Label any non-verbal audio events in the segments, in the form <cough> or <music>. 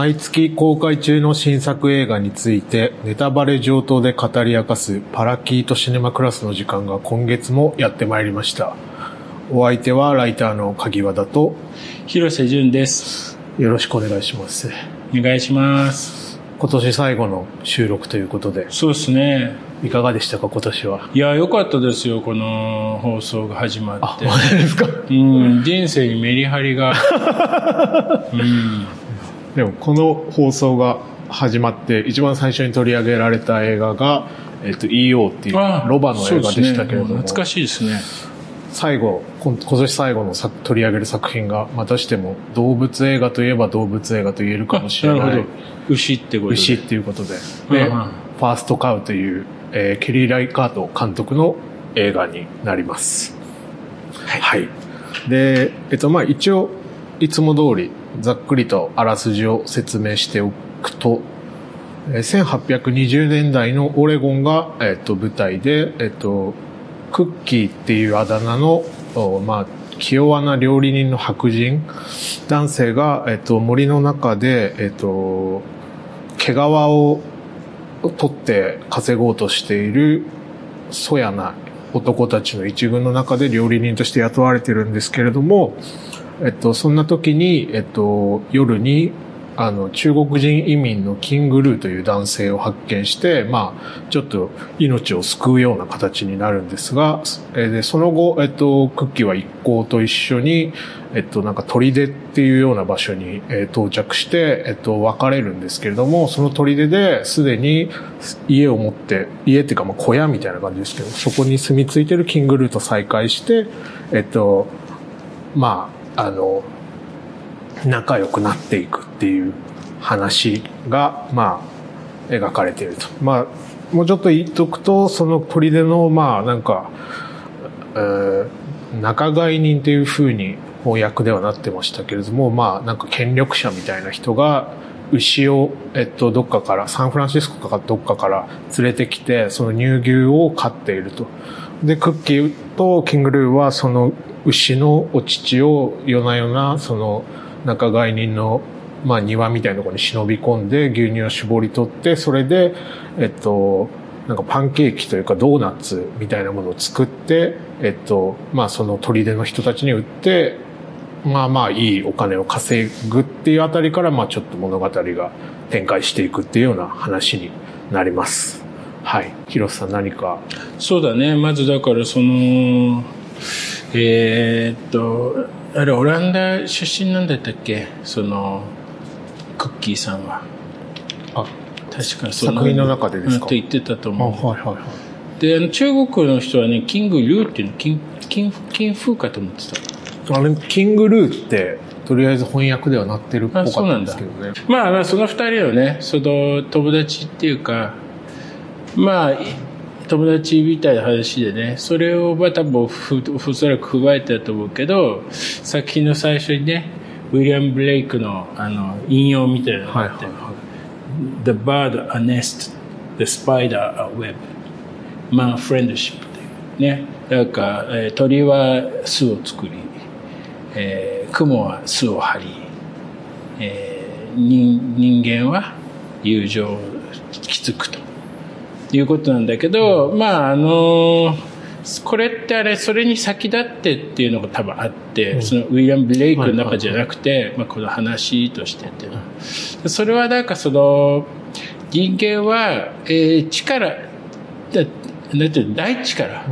毎月公開中の新作映画についてネタバレ上等で語り明かすパラキートシネマクラスの時間が今月もやってまいりました。お相手はライターの鍵和田と広瀬淳です。よろしくお願いします。お願いします。今年最後の収録ということで、そうですね。いかがでしたか今年は？いや、良かったですよ、この放送が始まあ、って。マジですか？うん、人生にメリハリが。<laughs> うん。でもこの放送が始まって一番最初に取り上げられた映画が、えっと EO っていうあロバの映画でしたけれども、ね。懐かしいですね。最後今今年最後の作取り上げる作品がまたしても動物映画といえば動物映画と言えるかもしれない。牛ってことで。牛っていうことで。で、うんうん。ファーストカウという、えーケリー・ライカート監督の映画になります。はい、でえっとまあ一応いつも通りざっくりとあらすじを説明しておくと1820年代のオレゴンが、えっと、舞台で、えっと、クッキーっていうあだ名の、まあ、気弱な料理人の白人男性が、えっと、森の中で、えっと、毛皮を取って稼ごうとしている、そやな男たちの一軍の中で料理人として雇われてるんですけれども、えっと、そんな時に、えっと、夜に、あの、中国人移民のキングルーという男性を発見して、まあ、ちょっと命を救うような形になるんですが、えで、その後、えっと、クッキーは一行と一緒に、えっと、なんか砦っていうような場所に、え到着して、えっと、別れるんですけれども、その砦ですでに家を持って、家っていうかまあ小屋みたいな感じですけど、そこに住み着いてるキングルーと再会して、えっと、まあ、あの、仲良くなっていくっていう話が、まあ、描かれていると。まあ、もうちょっと言っとくと、その砦の、まあ、なんか、え仲買人っていう風に翻訳ではなってましたけれども、まあ、なんか権力者みたいな人が、牛を、えっと、どっかから、サンフランシスコかどっかから連れてきて、その乳牛を飼っていると。で、クッキーとキングルーは、その牛のお乳を夜な夜な、その仲買人の、まあ、庭みたいなところに忍び込んで、牛乳を絞り取って、それで、えっと、なんかパンケーキというかドーナツみたいなものを作って、えっと、まあその砦の人たちに売って、まあまあいいお金を稼ぐっていうあたりから、まあちょっと物語が展開していくっていうような話になります。はい。広瀬さん何か？そうだね。まずだからその、えーっと、あれ、オランダ出身なんだったっけ？その、クッキーさんは。あ、確かその作品の中でですか？うんと言ってたとあ思う。はいはいはい。で、あの中国の人はね、キングリューっていうの、金、金、金風かと思ってた。あれ、キングルーって、とりあえず翻訳ではなってるっぽかったんですけどね。まあまあ、その二人はね、その友達っていうか、まあ、友達みたいな話でね、それをまあ多分ふ、おそらく踏まえてたと思うけど、作品の最初にね、ウィリアム・ブレイクのあの引用みたいなのがあって、はいはいは The bird a nest, the spider a web, man friendship っていうね。なんか、えー鳥は巣を作り、えー雲は巣を張り、えー人人間は友情を築くということなんだけど、まああのこれってあれそれに先立ってっていうのが多分あって、そのウィリアム・ブレイクの中じゃなくて、まあ、この話としてっていうの。はそれはなんかその人間は、えー力だなんていうの大地から、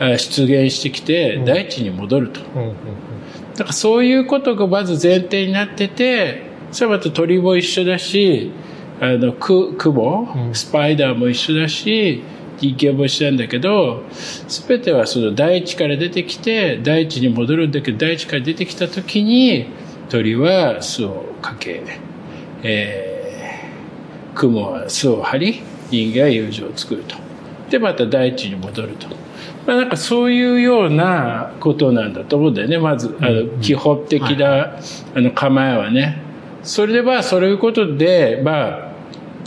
あ出現してきて、大地に戻ると。だからそういうことがまず前提になってて、それはまた鳥も一緒だし、あの、ク、雲、スパイダーも一緒だし、人間も一緒なんだけど、すべてはその大地から出てきて、大地に戻るんだけど、大地から出てきた時に、鳥は巣をかけ、えー、雲は巣を張り、人間は友情を作ると。で、また大地に戻ると。まあ、なんかそういうようなことなんだと思うんだよね。まず、あの、基本的な、あの、構えはね。それでまあ、そういうことで、まあ、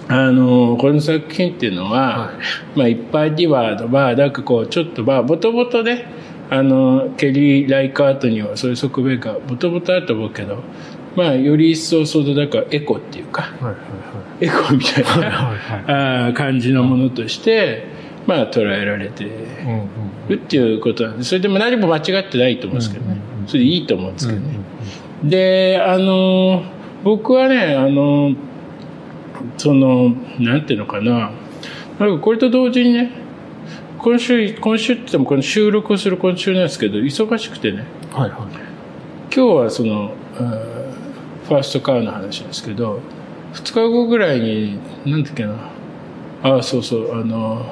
あの、この作品っていうのは、まあ、一般には、まあ、なんかこう、ちょっとまあ、もともとね、あの、ケリー・ライカートにはそういう側面がもともとあると思うけど、まあ、より一層、その、だから、エコっていうか、はいはいエコみたいはい。はいな、はい。あー感じのものとして、まあ、捉えられてるっていうことなんで、それでも何も間違ってないと思うんですけどね。それでいいと思うんですけどね。うんで、あの、僕はね、あの、その、なんていうのかな。なんかこれと同時にね、今週、今週って言ってもこの収録をする今週なんですけど、忙しくてね、はいはい。今日はその、ファーストカーの話ですけど、2日後ぐらいに、なんだっけな、ああ、そうそう、あの、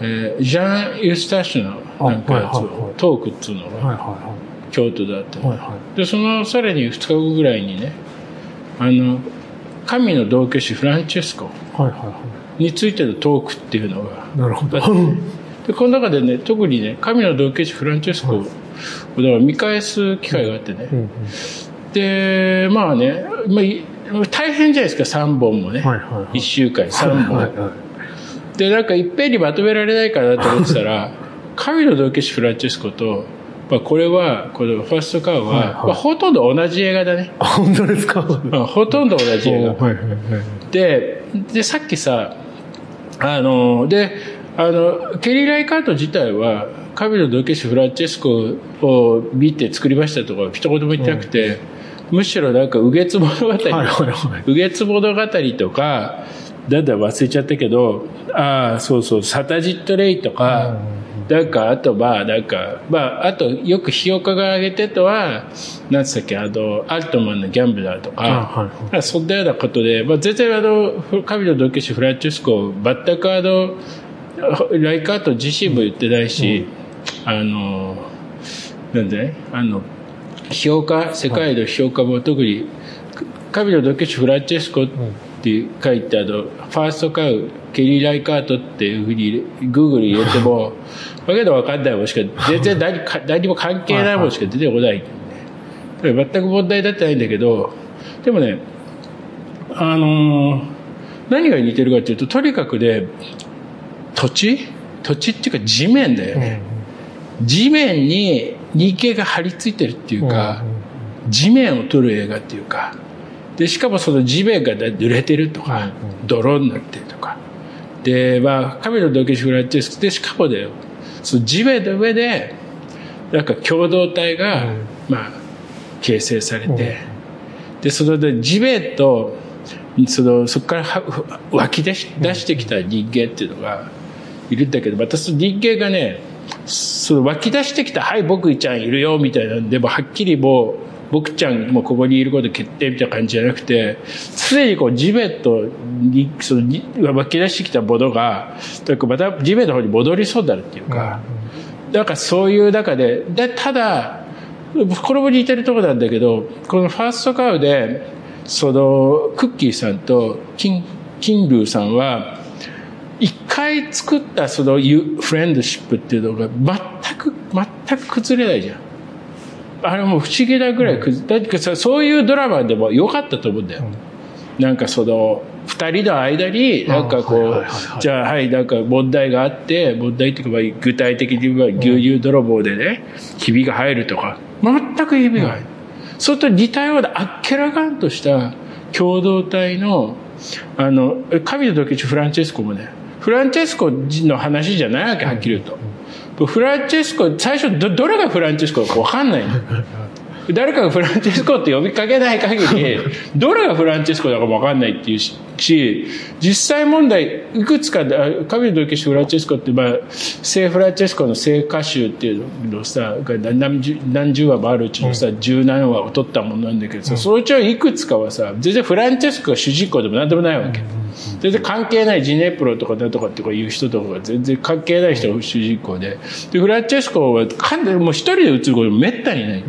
えージャン・ユースタッシュのなんかやつあはいはいはいを、トークっていうのがはいは京都であって、いはい。はいはで、そのさらに2日後ぐらいにね、あの、神の同居師フランチェスコい。はいはいはについてのトークっていうのが、い。なるほど。<laughs> で、この中でね、特にね、神の同居師フランチェスコを、見返す機会があってね、うんうんで、まあね、まあい、大変じゃないですか、3本もね。はいはいはい1週間に3本。はいはいで、なんかいっぺんにまとめられないかなと思ってたら、<laughs> 神の同居師フランチェスコと、まあ、これは、このファーストカーは、はいはいまあ、ほとんど同じ映画だね。あ、本当ですか？はまあほとんど同じ映画。いはいはい。で、で、さっきさ、あの、で、あの、ケリー・ライカート自体は、神の同居師フランチェスコを見て作りましたとか一言も言ってなくて、むしろなんか、右月物語、はいはいはい。右月物語とか、なんだ忘れちゃったけど、ああ、そうそう、サタジット・レイとか、なんか、あと、まあ、なんか、まあ、あと、よく日岡が挙げてとは、なんつったっけ、あの、アルトマンのギャンブラーとか、あはい。はいそんなようなことで、まあ、全然あの、神の同居師フランチェスコ、全くあの、ライカート自身も言ってないし、あの、なんでね、あの、評価、世界の評価も特に、神の同居師フランチェスコって書いてあの、ファーストカウ、ケリー・ライカートっていうふうに、グーグル入れても、<laughs> わけのわかんないもんしか、全然何か <laughs> 何も関係ないもんしか出てこない。全く問題だってないんだけど、でもね、あのー何が似てるかっていうと、とにかくね、土地？土地っていうか地面だよね。地面に人間が張り付いてるっていうか、地面を撮る映画っていうか、で、しかもその地面が濡れてるとか、泥になってるとか。で、まあ、神の同居師フランチェスコで、しかもだよ、その地面の上で、なんか共同体が、まあ、形成されて、で、そので地面と、その、そこからは湧き出し出してきた人間っていうのがいるんだけど、またその人間がね、その湧き出してきた、はい、僕ちゃんいるよ、みたいなんで、もはっきりもう、僕ちゃんもここにいること決定みたいな感じじゃなくて、常にこう地面とに、そのに湧き出してきたものが、なんかまた地面の方に戻りそうになるっていうか、なんかそういう中で、で、ただ、これも似てるところなんだけど、このファーストカウで、その、クッキーさんとキン、キンルーさんは、一回作ったそのユフレンドシップっていうのが全く、全く崩れないじゃん。あれもう不思議なぐらい崩れ、だってさ、そういうドラマでも良かったと思うんだよ。なんかその、二人の間に、なんかこう、いじゃあはい、なんか問題があって、問題っていうかまあ具体的に言えば牛乳泥棒でね、ひびが入るとか、全くひびが入る。それと似たようなあっけらかんとした共同体の、あの、神の時フランチェスコもね、フランチェスコの話じゃないわけ、はっきり言うと。フランチェスコ、最初ど、どれがフランチェスコかわかんないの。誰かがフランチェスコって呼びかけない限り、どれがフランチェスコだかもわかんないっていうし、実際問題、いくつか神の同居師フランチェスコって、まあ、聖フランチェスコの聖歌集っていうのをさ、が何十何十話もあるうちのさ、十何話を取ったものなんだけどさ、そのうちはいくつかはさ、全然フランチェスコが主人公でも何でもないわけ。全然関係ないジネプロとかなんとかっていう人とかが全然関係ない人が主人公で。で、フランチェスコは完全にもう一人で映ることめったにない。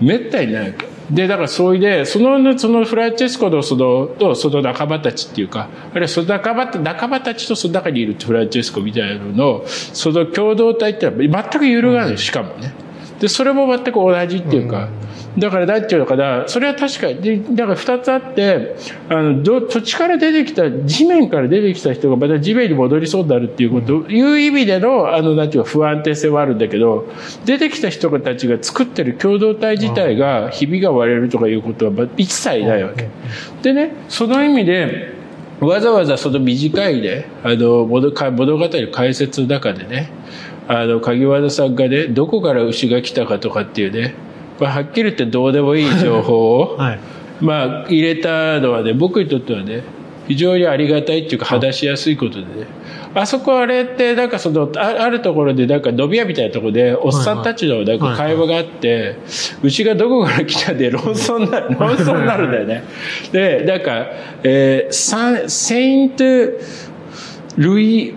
めったにない。で、だからそういうで、その、そのフランチェスコのその、とその仲間たちっていうか、あるいはその仲間、仲間たちとその中にいるフランチェスコみたいなのの、その共同体ってのは全く揺るがない、しかもね。で、それも全く同じっていうか、だから、なんていうのかな、それは確かに、でだから二つあって、あの、ど土地から出てきた、地面から出てきた人がまた地面に戻りそうになるっていうこと、いう意味での、あの、なんていうか、不安定性はあるんだけど、出てきた人たちが作ってる共同体自体が、ひびが割れるとかいうことはまあ一切ないわけ。でね、その意味で、わざわざその短いね、あの、物語解説の中でね、あの、鍵和田さんがね、どこから牛が来たかとかっていうね、まあ、はっきり言ってどうでもいい情報を、<laughs> はい。まあ、入れたのはね、僕にとってはね、非常にありがたいっていうか、話しやすいことでね。あそこあれって、なんかその、ああるところで、なんか飲み屋みたいなところで、おっさんたちのなんか会話があって、牛がどこから来たで <laughs> 論争になる、論争になるんだよね。で、なんか、えーサン、セイント、ルイ、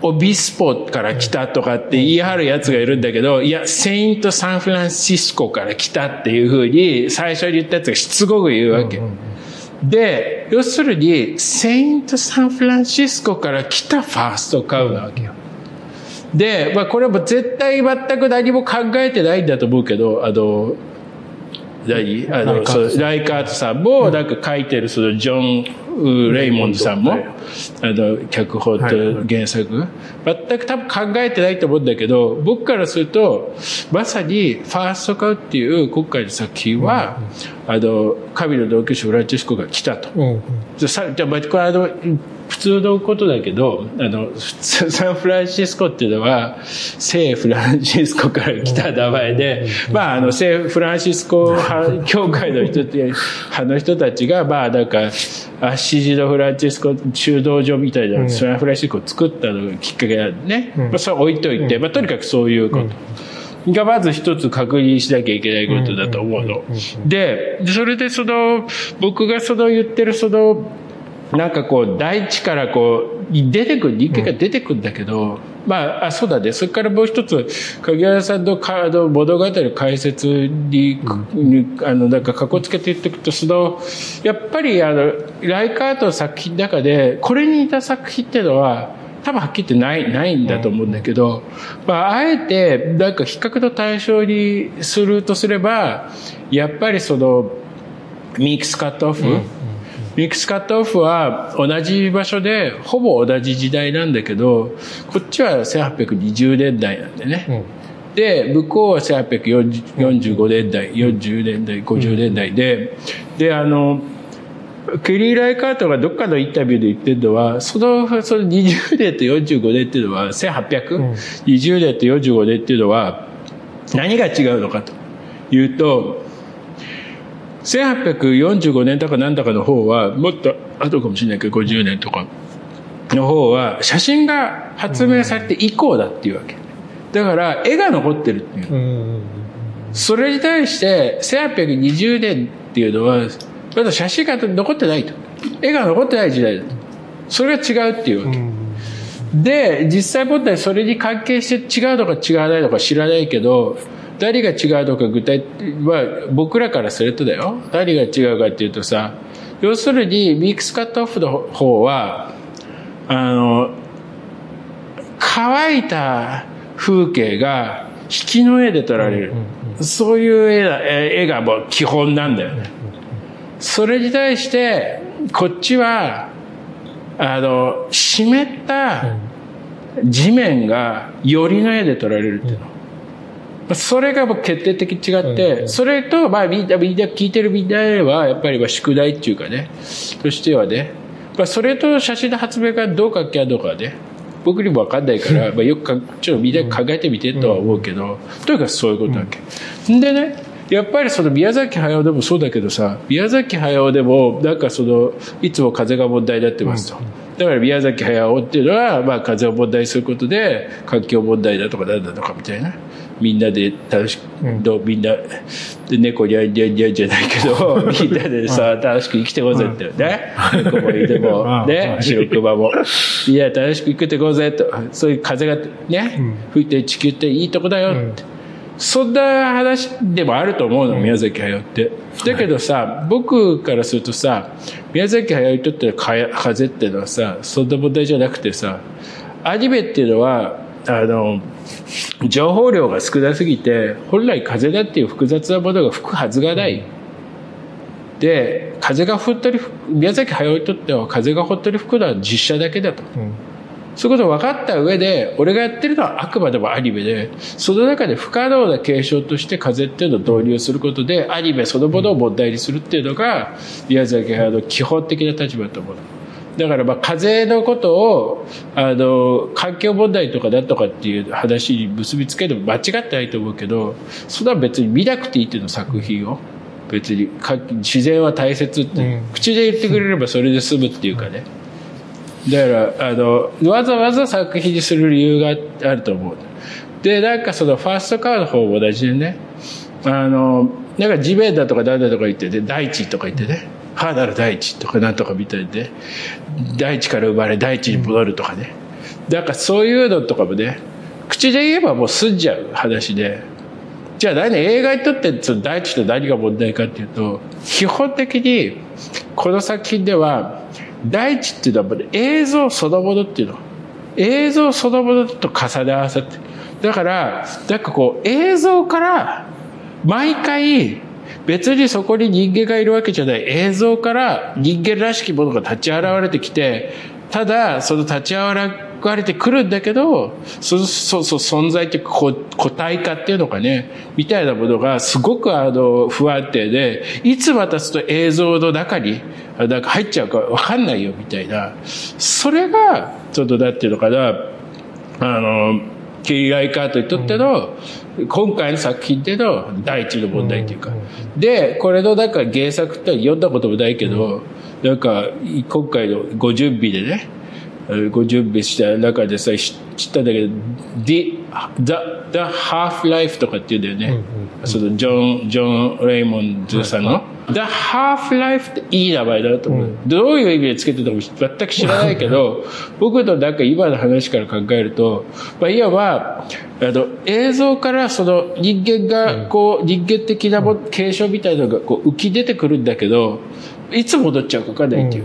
オビスポから来たとかって言い張るやつがいるんだけど、いや、セイントサンフランシスコから来たっていうふうに最初に言ったやつがしつこく言うわけ。で、要するに、セイントサンフランシスコから来たファーストカウなわけよ。で、まあこれはもう絶対全く何も考えてないんだと思うけど、あの、何？あの、ライカートさんそうライカートさんも、なんか書いてるそのジョン・レイモンドさんも、はいあの、脚本と原作、全く多分考えてないと思うんだけど、僕からすると、まさに、ファーストカウっていう今回の作品は、あの、神の同居者フランチェスコが来たと。うんうん。じゃあまあこれあの、普通のことだけど、あの、サ <laughs> サンフランシスコっていうのは、聖フランシスコから来た名前で、まあ、あの、聖フランシスコ派教会の人って、派の人たちが、まあ、なんか、アッシジのフランチスコ修道場みたいな、サンフランシスコを作ったのがきっかけなんでね。まあ、それは置いといて、まあ、とにかくそういうこと。がまず一つ確認しなきゃいけないことだと思うの。で、でそれでその、僕がその言ってるその、なんかこう、大地からこう、出てくる、人間が出てくるんだけど、まあ、あ、そうだね。それからもう一つ、鍵原さんのかあの物語の解説に、にあの、なんか、かこつけて言っていくと、その、やっぱり、あの、ライカートの作品の中で、これに似た作品っていうのは、多分はっきり言ってない、ないんだと思うんだけど、まあ、あえて、なんか比較の対象にするとすれば、やっぱりその、ミックスカットオフ、ミックスカットオフは同じ場所でほぼ同じ時代なんだけど、こっちは1820年代なんでね。で、向こうは1845年代、40年代、50年代で、で、あの、ケリー・ライカートがどっかのインタビューで言ってるのは、その、その20年と45年っていうのは、1800、20年と45年っていうのは、何が違うのかというと、1845年とかなんだかの方は、もっと後かもしれないけど、50年とかの方は、写真が発明されて以降だっていうわけ。だから、絵が残ってるっていう。それに対して、1820年っていうのは、まだ写真が残ってないと。絵が残ってない時代だと。それが違うっていうわけ。で、実際問題それに関係して違うのか違わないのか知らないけど、何が違うのか具体は僕らからするとだよ。何が違うかっていうとさ、要するにミックスカットオフの方は、あの、乾いた風景が引きの絵で撮られる。そういう絵だ絵がもう基本なんだよね。それに対して、こっちは、あの、湿った地面がよりの絵で撮られるっていうの。それがもう決定的に違って、それと、まあみんな、みんな聞いてるみんなは、やっぱりまあ宿題っていうかね、としてはね、まあそれと写真の発明がどう関係あるのかはね、僕にもわかんないから、まあよくか、ちょっとみんな考えてみてとは思うけど、とにかくそういうことだっけ。んでね、やっぱりその宮崎駿でもそうだけどさ、宮崎駿でもなんかその、いつも風が問題になってますと。だから宮崎駿っていうのは、まあ風を問題にすることで、環境問題だとかなんだとかみたいな。みんなで楽しく、みんな、で猫にゃんにゃんにゃんじゃないけど、<laughs> みんなでさ、楽しく生きてこうぜって。ね？猫も犬も、ね、白熊も。いや、楽しく生きていこうぜと。そういう風がね、吹いて地球っていいとこだよって。そんな話でもあると思うの、宮崎駿って。だけどさ、僕からするとさ、宮崎駿にとっての風っていうのはさ、そんな問題じゃなくてさ、アニメっていうのは、あの、情報量が少なすぎて、本来風だっていう複雑なものが吹くはずがない。で、風が吹ったり、宮崎駿にとっては風が吹ったり吹くのは実写だけだと。うんそういうことを分かった上で、俺がやってるのはあくまでもアニメで、その中で不可能な継承として風っていうのを導入することで、アニメそのものを問題にするっていうのが、宮崎駿の基本的な立場だと思う。だからまあ風のことを、あの、環境問題とかだとかっていう話に結びつけるのも間違ってないと思うけど、それは別に見なくていいっていうの作品を。別にか自然は大切って、うん口で言ってくれればそれで済むっていうかね。だから、あの、わざわざ作品にする理由があると思う。で、なんかそのファーストカードの方も同じでね、あの、なんか地面だとかなんだとか言ってて、大地とか言ってね、母なる大地とかなんとかみたいで、大地から生まれ大地に戻るとかね。なんかそういうのとかもね、口で言えばもう済んじゃう話で、じゃあ何映画にとってその大地と何が問題かっていうと、基本的にこの作品では、大地っていうのはもうね映像そのものっていうの。映像そのものと重ね合わせて。だから、なんかこう映像から毎回別にそこに人間がいるわけじゃない。映像から人間らしきものが立ち現れてきて、ただその立ち現れてくるんだけど、そそうそう存在って個体化っていうのかね、みたいなものがすごくあの不安定で、いつまたその映像の中になんか入っちゃうかわかんないよみたいな、それがちょっとなんていうのかな、あの、ケリー・ライカートにとっての、今回の作品での第一の問題っていうか。で、これのなんか原作って読んだこともないけど、なんか今回のご準備でね、えーご準備した中でさ、し知ったんだけど、The, the, the Half-Life とかって言うんだよね。そのジョン、ジョン・レイモンズさんの。The Half-Life っていい名前だなと思う。どういう意味でつけてたかも全く知らないけど、<laughs> 僕のなんか今の話から考えると、まあ、いわば、あの、映像からその人間が、こう、人間的なも継承みたいなのがこう浮き出てくるんだけど、いつ戻っちゃうかわかんないっていう。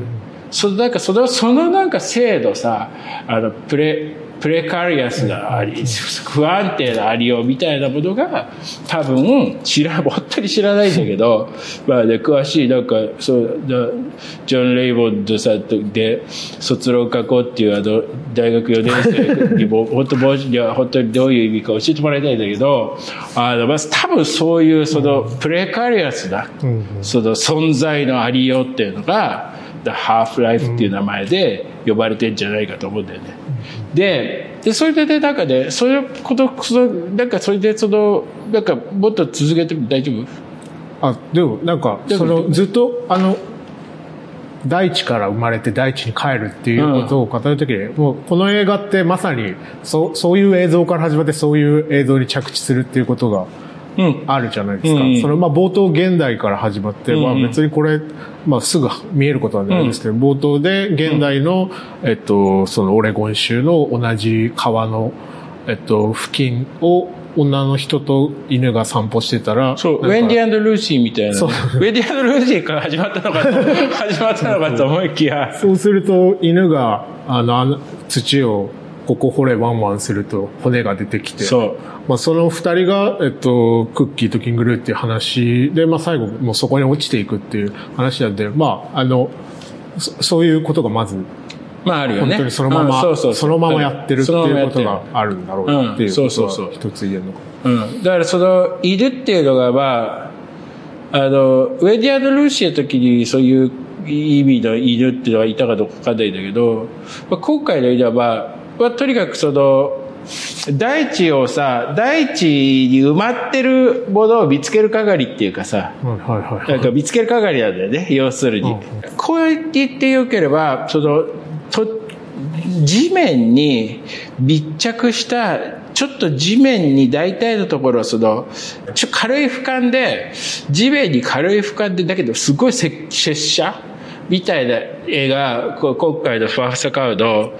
そのなんかその、そのなんか制度さ、あの、プレ、プレカリアスなあり、不安定なありようみたいなものが、多分、知ら、本当に知らないんだけど、<laughs> まあね、詳しい、なんか、そう、だジョン・レイボンドさんとで、卒論書こうっていう、あの、大学4年生にも、<laughs> 本当もう、いや、本当にどういう意味か教えてもらいたいんだけど、あの、まず多分そういう、その、プレカリアスな、その存在のありようっていうのが、The Half-Life っていう名前で呼ばれてんじゃないかと思うんだよね。で、で、それでね、なんかね、そういうこと、その、なんかそれでその、なんかもっと続けても大丈夫？あ、でもなんか、その、ずっと、あの、大地から生まれて大地に帰るっていうことを語るときに、もうこの映画ってまさに、そう、そういう映像から始まってそういう映像に着地するっていうことがうん。あるじゃないですか。うん。それまあ冒頭現代から始まって、まあうん。別にこれ、まあすぐ見えることはないですけど、冒頭で現代の、えっと、そのオレゴン州の同じ川の、えっと、付近を女の人と犬が散歩してたら、そう、ウェンディルーシーみたいなね、そう。ウェンディルーシーから始まったのかと、始まったのかと思いきや、<laughs> そうすると犬が、あの、あの土をここ掘れワンワンすると骨が出てきて、そう。まあその二人が、えっと、クッキーとキングルーっていう話で、まあ最後もうそこに落ちていくっていう話なんで、まああの、そそういうことがまず、まああるよね。本当にそのまうんま、そうそうそのままやってるっていうことがあるんだろうっていううんことそうそうそうは一つ言えるのか。うん。だからその、いるっていうのが、まあ、あの、ウェディアンド・ルーシーの時にそういう意味の犬っていうのはいたかどうかわかんないんだけど、まあ、今回の犬は、まあ、まあ、とにかくその、大地をさ、大地に埋まってるものを見つける係っていうかさ、はいはいはいなんか見つける係なんだよね、要するに。うんこう言ってよければ、その、と、地面に密着した、ちょっと地面に大体のところ、その、ちょ軽い俯瞰で、地面に軽い俯瞰で、だけどすごいせ拙者みたいな絵が、こう今回のファーストカウド、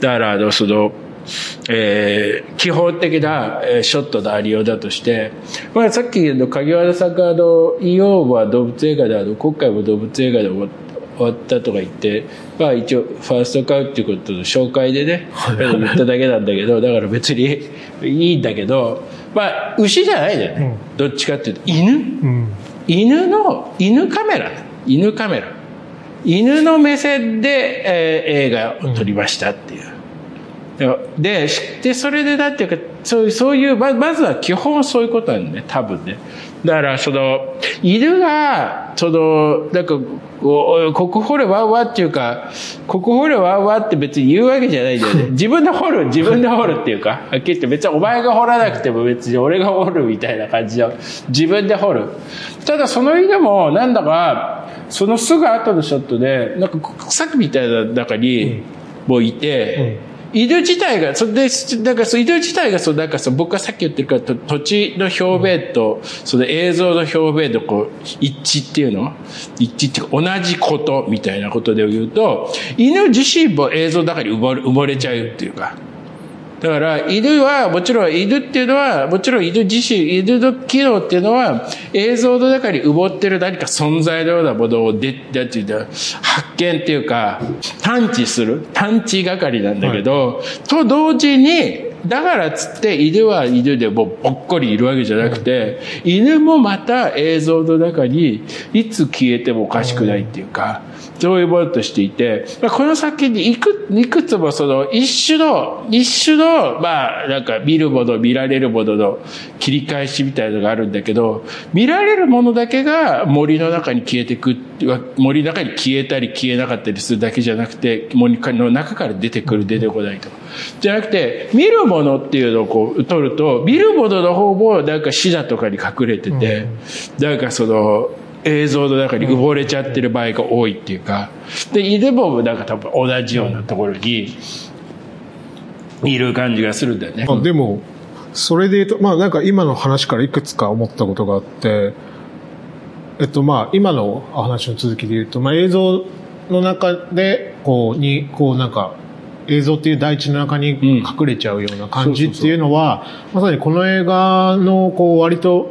だからあの、その、えー基本的な、えーショットのありようだとして、まあ、さっきの鍵原さんがあの、イオンは動物映画であの、今回も動物映画でも終わったとか言って、まあ一応ファーストカウっていうことの紹介でね、言っただけなんだけど、だから別にいいんだけど、まあ牛じゃないじゃない。どっちかっていうと犬うん。犬の、犬カメラ。犬カメラ。犬の目線で、えー映画を撮りましたっていう。で、で、それでだっていうか、そういう、そういう、ままずは基本そういうことなんだね、多分ね。だから、その、犬が、その、なんか、こう国宝でワンワンっていうか、国宝でワンワンって別に言うわけじゃないんだよね。<laughs> 自分で掘る、自分で掘るっていうか、はっきり言って別にお前が掘らなくても別に俺が掘るみたいな感じの、自分で掘る。ただその犬も、なんだか、そのすぐ後のショットで、なんかさっきみたいな中に、もういて、犬自体が、それで、なんかそう犬自体が、そう、なんかそう、僕がさっき言ってるから、土地の表面と、その映像の表面のこう、一致っていうの？一致っていうか、同じことみたいなことで言うと、犬自身も映像の中に埋もれ埋もれちゃうっていうか、だから、犬は、もちろん、犬っていうのは、もちろん犬自身、犬の機能っていうのは、映像の中に埋もってる何か存在のようなものをで、なんていうんだ、発見っていうか、探知する、探知係なんだけど、と同時に、だからっつって犬は犬でもうぽっこりいるわけじゃなくて、犬もまた映像の中にいつ消えてもおかしくないっていうか、そういうものとしていて、まあこの先にいくいくつもその一種の、一種の、まあなんか見るもの、見られるものの切り返しみたいなのがあるんだけど、見られるものだけが森の中に消えていく、森の中に消えたり消えなかったりするだけじゃなくて、森の中から出てくる、出てこないと。じゃなくて、見るものっていうのをこう取ると、見るものの方もなんか死だとかに隠れてて、なんかその、映像の中に埋もれちゃってる場合が多いっていうか、で、犬もなんか多分同じようなところにいる感じがするんだよね。あでも、それで言うと、まあなんか今の話からいくつか思ったことがあって、えっとまあ今の話の続きで言うと、まあ映像の中で、こう、に、こうなんか、映像っていう大地の中に隠れちゃうような感じっていうのは、まさにこの映画の、こう割と、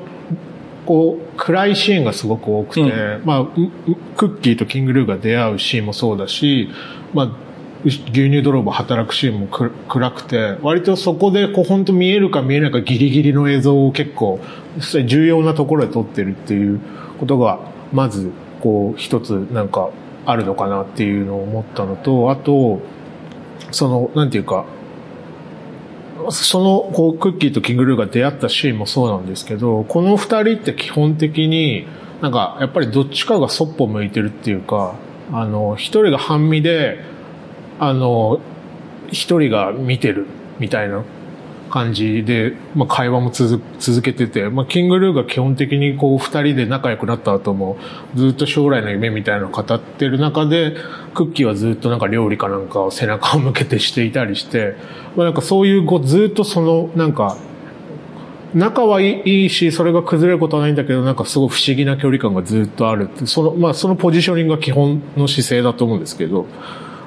こう、暗いシーンがすごく多くて、うまあ、うクッキーとキングルーが出会うシーンもそうだし、まあ、牛乳泥棒働くシーンもく暗くて、割とそこでこう本当見えるか見えないかギリギリの映像を結構重要なところで撮ってるっていうことが、まずこう一つなんかあるのかなっていうのを思ったのと、あと、その、なんていうか、その、こう、クッキーとキングルーが出会ったシーンもそうなんですけど、この二人って基本的に、なんか、やっぱりどっちかがそっぽ向いてるっていうか、あの、一人が半身で、あの、一人が見てるみたいな感じで、まあ、会話も続続けてて、まあ、キングルーが基本的にこう二人で仲良くなった後もずっと将来の夢みたいなのを語ってる中で、クッキーはずっとなんか料理かなんかを背中を向けてしていたりして、まあ、なんかそういうこうずっとそのなんか、仲はいいいいし、それが崩れることはないんだけど、なんかすごい不思議な距離感がずっとあるって、その、まあそのポジショニングが基本の姿勢だと思うんですけど、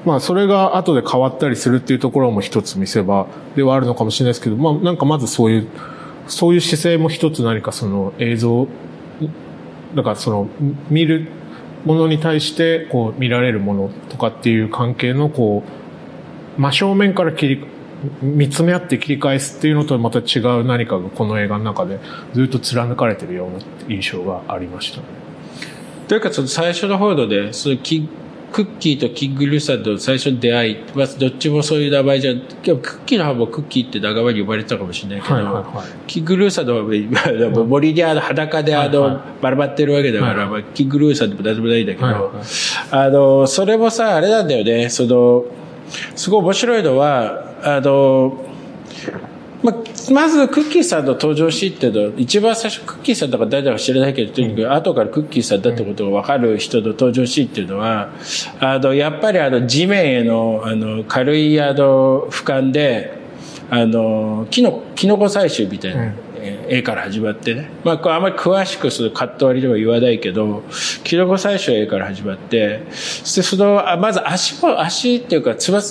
まあそれが後で変わったりするっていうところも一つ見せ場ではあるのかもしれないですけど、まあなんかまずそういう、そういう姿勢も一つ何かその映像、だからその見るものに対してこう見られるものとかっていう関係のこう、真正面から切り、見つめ合って切り返すっていうのとまた違う何かがこの映画の中でずっと貫かれてるような印象がありましたね。というか、その最初の方ので、そのクッキーとキングルーさんと最初の出会い、まあ、どっちもそういう名前じゃん。でもクッキーの方もクッキーって仲間に呼ばれてたかもしれないけど、はいはいはい。キングルーさんの方は森にあの裸であの、はいはいバラバってるわけだから、はいまあ、キングルーさんでも何でもないんだけど、はいはい。あの、それもさ、あれなんだよね、その、すごい面白いのは、あの、まず、クッキーさんの登場シーンっていうのは、一番最初、クッキーさんとか誰だか知らないけど、とにかく後からクッキーさんだってことが分かる人の登場シーンっていうのは、あの、やっぱりあの、地面への、あの、軽いあの、俯瞰で、あの、キノ、キノコ採集みたいな、うん。絵から始まってね。まあ、これあまり詳しくそのカット割りとか言わないけど、キノコ最初は絵から始まって、そしてその、あまず足も、足っていうか、つばブ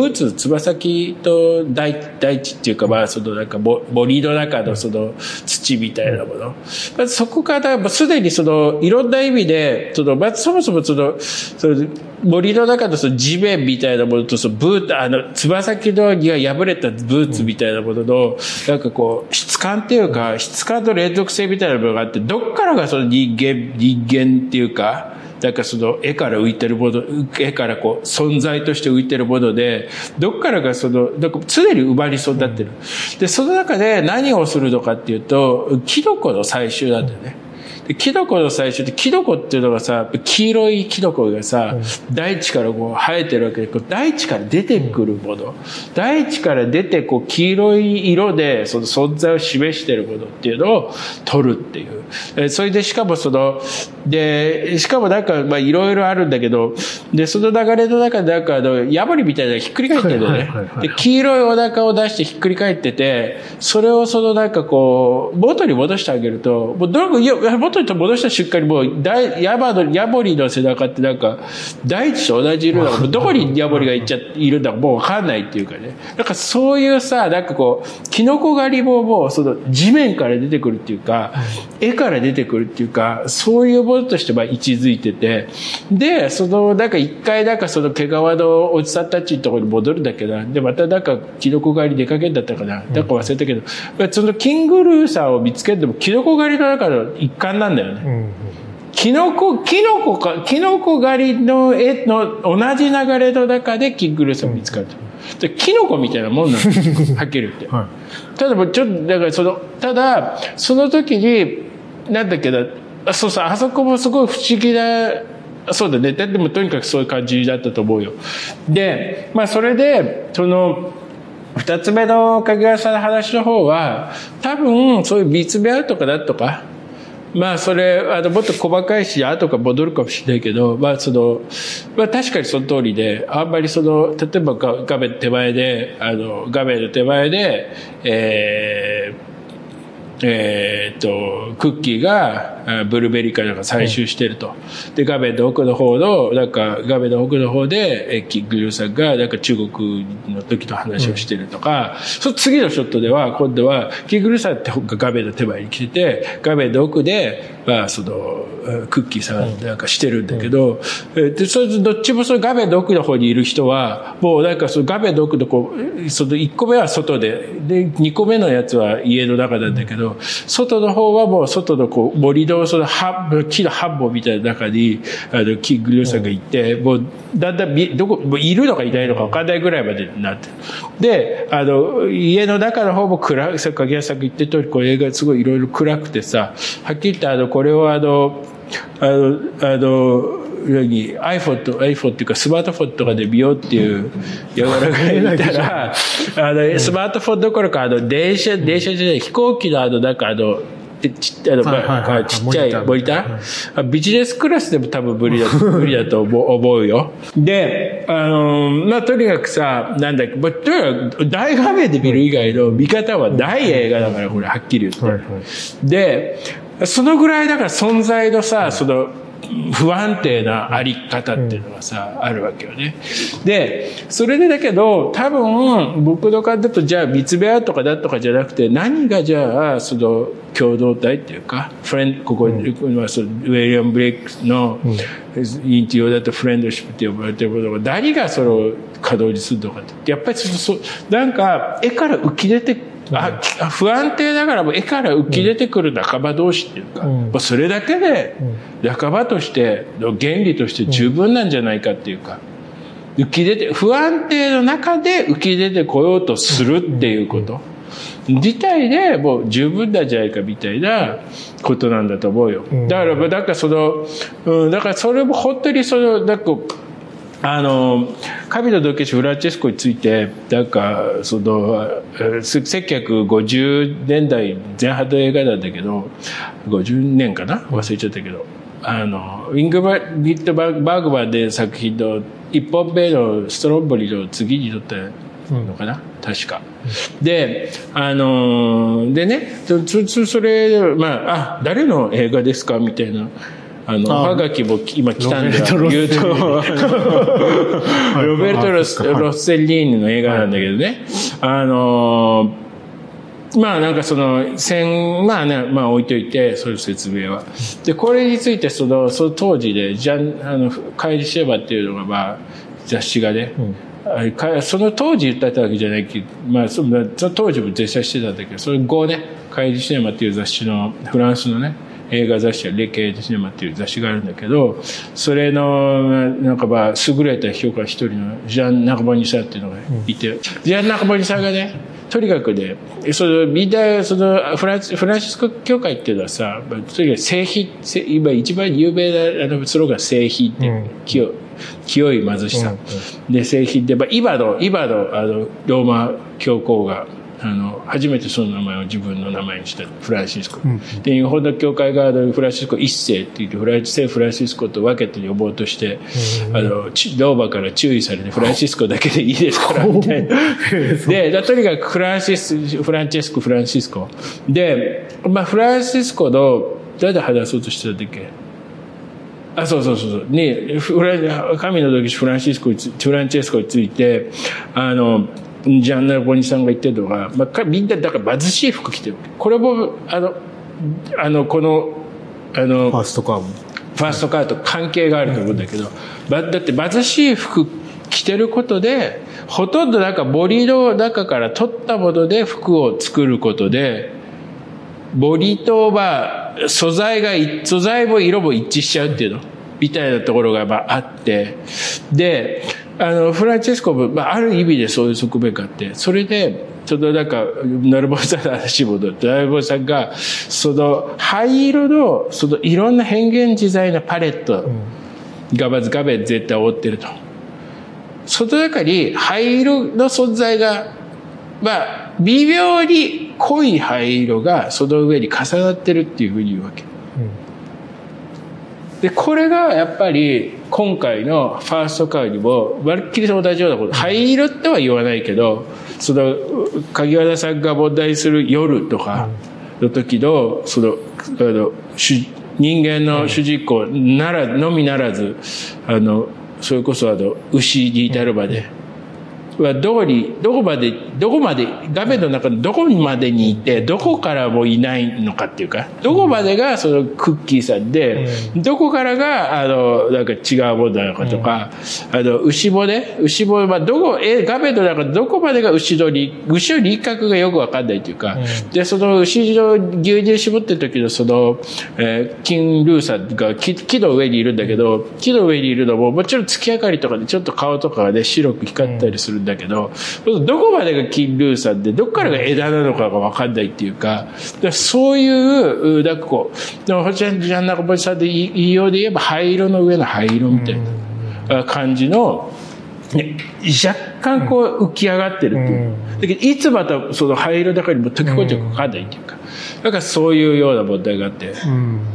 ーツの、つば先と大大地っていうか、まあ、そのなんか森の中のその土みたいなもの。まずそこから、もうすでにその、いろんな意味で、その、まずそもそもその、その森の中のその地面みたいなものと、そのブーツ、あの、つば先のには破れたブーツみたいなものの、なんかこう、質感っていうか、か質感と連続性みたいなものがあって、どっからがその人間、人間っていうか、なんかその絵から浮いてるもの、絵からこう存在として浮いてるもので、どっからがその、なんか常に生まれそうになってる。で、その中で何をするのかっていうと、キノコの採集なんだよね。で、キノコの最初って、キノコっていうのがさ、黄色いキノコがさ、うん、大地からこう生えてるわけで、こう大地から出てくるもの、うん、大地から出てこう黄色い色でその存在を示してるものっていうのを取るっていう。えそれでしかもその、で、しかもなんか、まあいろいろあるんだけど、で、その流れの中でなんかあの、ヤモリみたいなのがひっくり返ってるのね。で、黄色いお腹を出してひっくり返ってて、それをそのなんかこう、元に戻してあげると、もうどれも、いや、元と戻した瞬間にもう、大、ヤバの、ヤボリの背中ってなんか、大地と同じ色だから、どこにヤボリがいっちゃ、いるんだかもうわかんないっていうかね。なんかそういうさ、なんかこう、キノコ狩りももう、その地面から出てくるっていうか、絵から出てくるっていうか、そういうものとしてまあ位置づいてて、で、その、なんか一回なんかその毛皮のおじさんたちのところに戻るんだけど、で、またなんかキノコ狩り出かけんだったかな。なんか忘れたけど、そのキングルーさんを見つけるでも、キノコ狩りの中の一環なんだよね。うんうんキノコ、キノコか、キノコ狩りの絵の同じ流れの中でキングルーさん見つかると。でキノコみたいなもんなんですよ。<laughs> はっきり言って。はい、ただ、ちょっと、だからその、ただ、その時に、なんだっけど、そうそう、あそこもすごい不思議な、そうだね。でもとにかくそういう感じだったと思うよ。で、まあそれで、その、二つ目の鍵屋さんの話の方は、多分そういう見つめ合うとかだとか、まあそれあのもっと細かいし後が戻るかもしれないけど、まあそのまあ、確かにその通りであんまりその例えば画面手前であの画面の手前で、えーえー、っと、クッキーがブルーベリーかなんか採集してると。で、画面の奥の方の、なんか画面の奥の方で、えキングルーさんがなんか中国の時の話をしてるとか、うん、その次のショットでは、今度はキングルーさんって画面の手前に来てて、画面の奥で、まあ、その、クッキーさんなんかしてるんだけど、うん、で、それどっちもその画面の奥の方にいる人は、もうなんかその画面の奥のこう、その1個目は外で、で、2個目のやつは家の中なんだけど、ど、外の方はもう外のこう森のその木の半本みたいな中に、あの、キングリョーさんがいて、もう、だんだん、どこ、もういるのかいないのか分かんないぐらいまでになって。で、あの、家の中の方も暗い、さっき鍵屋さんが言って通り、こう映画すごいいろいろ暗くてさ、はっきり言ってあの、これはあの、あの、あの、ように iPhone と iPhone っていうかスマートフォンとかで見ようっていうやがらがいたら、<laughs> あの、スマートフォンどころか、あの、電車、電車じゃない、飛行機のあの、なんかあの、ちあの、まあ、ちっちゃいモニター、ビジネスクラスでも多分無理だ、<laughs> 無理だと思うよ。で、あの、まあ、とにかくさ、なんだっけ、まあ、とにかく大画面で見る以外の見方はない映画だから、これ、はっきり言って。で、そのぐらいだから存在のさ、その、不安定なあり方っていうのがさ、あるわけよね。で、それでだけど、多分、僕の感だと、じゃあ、見つめ合うとかだとかじゃなくて、何がじゃあ、その、共同体っていうか、フレンドここに、うん、そのウェリアム・ブレイクの、インティオだとフレンドシップって呼ばれてることが、何がそれを稼働にするのかって。やっぱりそ、そなんか、絵から浮き出てあ不安定だからも絵から浮き出てくる仲間同士っていうか、うん、それだけで仲間としての原理として十分なんじゃないかっていうか、浮き出て不安定の中で浮き出てこようとするっていうこと。自体でもう十分なんじゃないかみたいなことなんだと思うよ。だから、だからその、うん、だからそれも本当にその、なんか、あの、神の道化師フランチェスコについて、なんか、その、1950年代前半の映画なんだけど、50年かな？忘れちゃったけど、あの、ウィングバビットバーグバンで作品の一本目のストロンボリの次に撮ったのかな、確か。で、あのでね、そそそれ、まあ、あ、誰の映画ですか？みたいな。あの、あはがきも今来たんだ言うと、ロベルト・ロス。はいロッセリーニの映画なんだけどね、あのーまあなんかその、戦、まあね、まあ置いといて、そういう説明は。で、これについてその、その当時で、ジャン、あの、帰りシェバっていうのがまあ、雑誌がね、あかその当時言ったわけじゃないけど、まあその、当時も絶賛してたんだけど、それ後ね、帰りシネマっていう雑誌の、フランスのね、映画雑誌はレケードシネマっていう雑誌があるんだけど、それの、なんかまあ、優れた評価一人のジャン・ナカボニさんっていうのがいて、ジャン・ナカボニさんがね、とにかくね、その、みんな、その、フランス、フランシスコ教会っていうのはさ、まあとにかく聖碑、聖今一番有名なあのスローガン聖碑って、うん。清清い貧しさ。で、聖碑で、まあ、今の、今の、あの、ローマ教皇が、あの、初めてその名前を自分の名前にしたフランシスコ。で、日本の教会があのフランシスコ一世って言って、フラン聖フランシスコと分けて呼ぼうとして、あの、ちローマから注意されて、フランシスコだけでいいですから、みたいな。で、だとにかくフランシス、フランチェスコ、フランシスコ。で、まあ、フランシスコの、誰で話そうとしてたんだっけ？あ、そうそうそうそう。に、フラン、神の時フランシスコフランチェスコについて、あの、ジャンナ・ボニさんが言ってるのが、まあ、かみんな、だから貧しい服着てる。これも、あの、あの、この、あの、ファーストカーブ。ファーストカーと関係があると思うんだけど、ばだって貧しい服着てることで、ほとんどなんかボディの中から取ったもので服を作ることで、ボディとまあ素材がい、素材も色も一致しちゃうっていうの、みたいなところがまああって、で、あの、フランチェスコも、まあ、ある意味でそういう側面があって、それで、そのなんか、ナルボさんの話に戻って、ナルボさんが、その灰色の、そのいろんな変幻自在なパレットがまず画面絶対覆ってると。その中に灰色の存在が、まあ、微妙に濃い灰色がその上に重なってるっていうふうに言うわけ。で、これがやっぱり今回のファーストカーにも、まるっきり同じようなこと。灰色っては言わないけど、その、鍵和田さんが問題する夜とかの時の、その、あの、主人間の主人公なら、のみならず、あの、それこそあの、牛に至るまで、はどこに、どこまで、どこまで、画面の中のどこまでにいて、どこからもいないのかっていうか、どこまでがそのクッキーさんで、どこからが、あの、なんか違うものなのかとか、あの、牛もね、牛も、まあ、どこ、え、画面の中でどこまでが牛の輪、牛の輪郭がよくわかんないっていうか、で、その牛の牛乳絞ってる時のその、えーキンルーさんが木木の上にいるんだけど、木の上にいるのも、もちろん月明かりとかでちょっと顔とかがね、白く光ったりするんだけど、どこまでがキンルーさんで、どこからが枝なのかがわかんないっていうか、でそういう、うなんかこう、でも、ジャン、ジャンナコボさんで言いようで言えば灰色の上の灰色みたいなあ感じの、ね若干こう浮き上がってるっていう。だけど、いつまたその灰色だからにも溶け込んじゃうかわかんないっていうか。だからそういうような問題があって。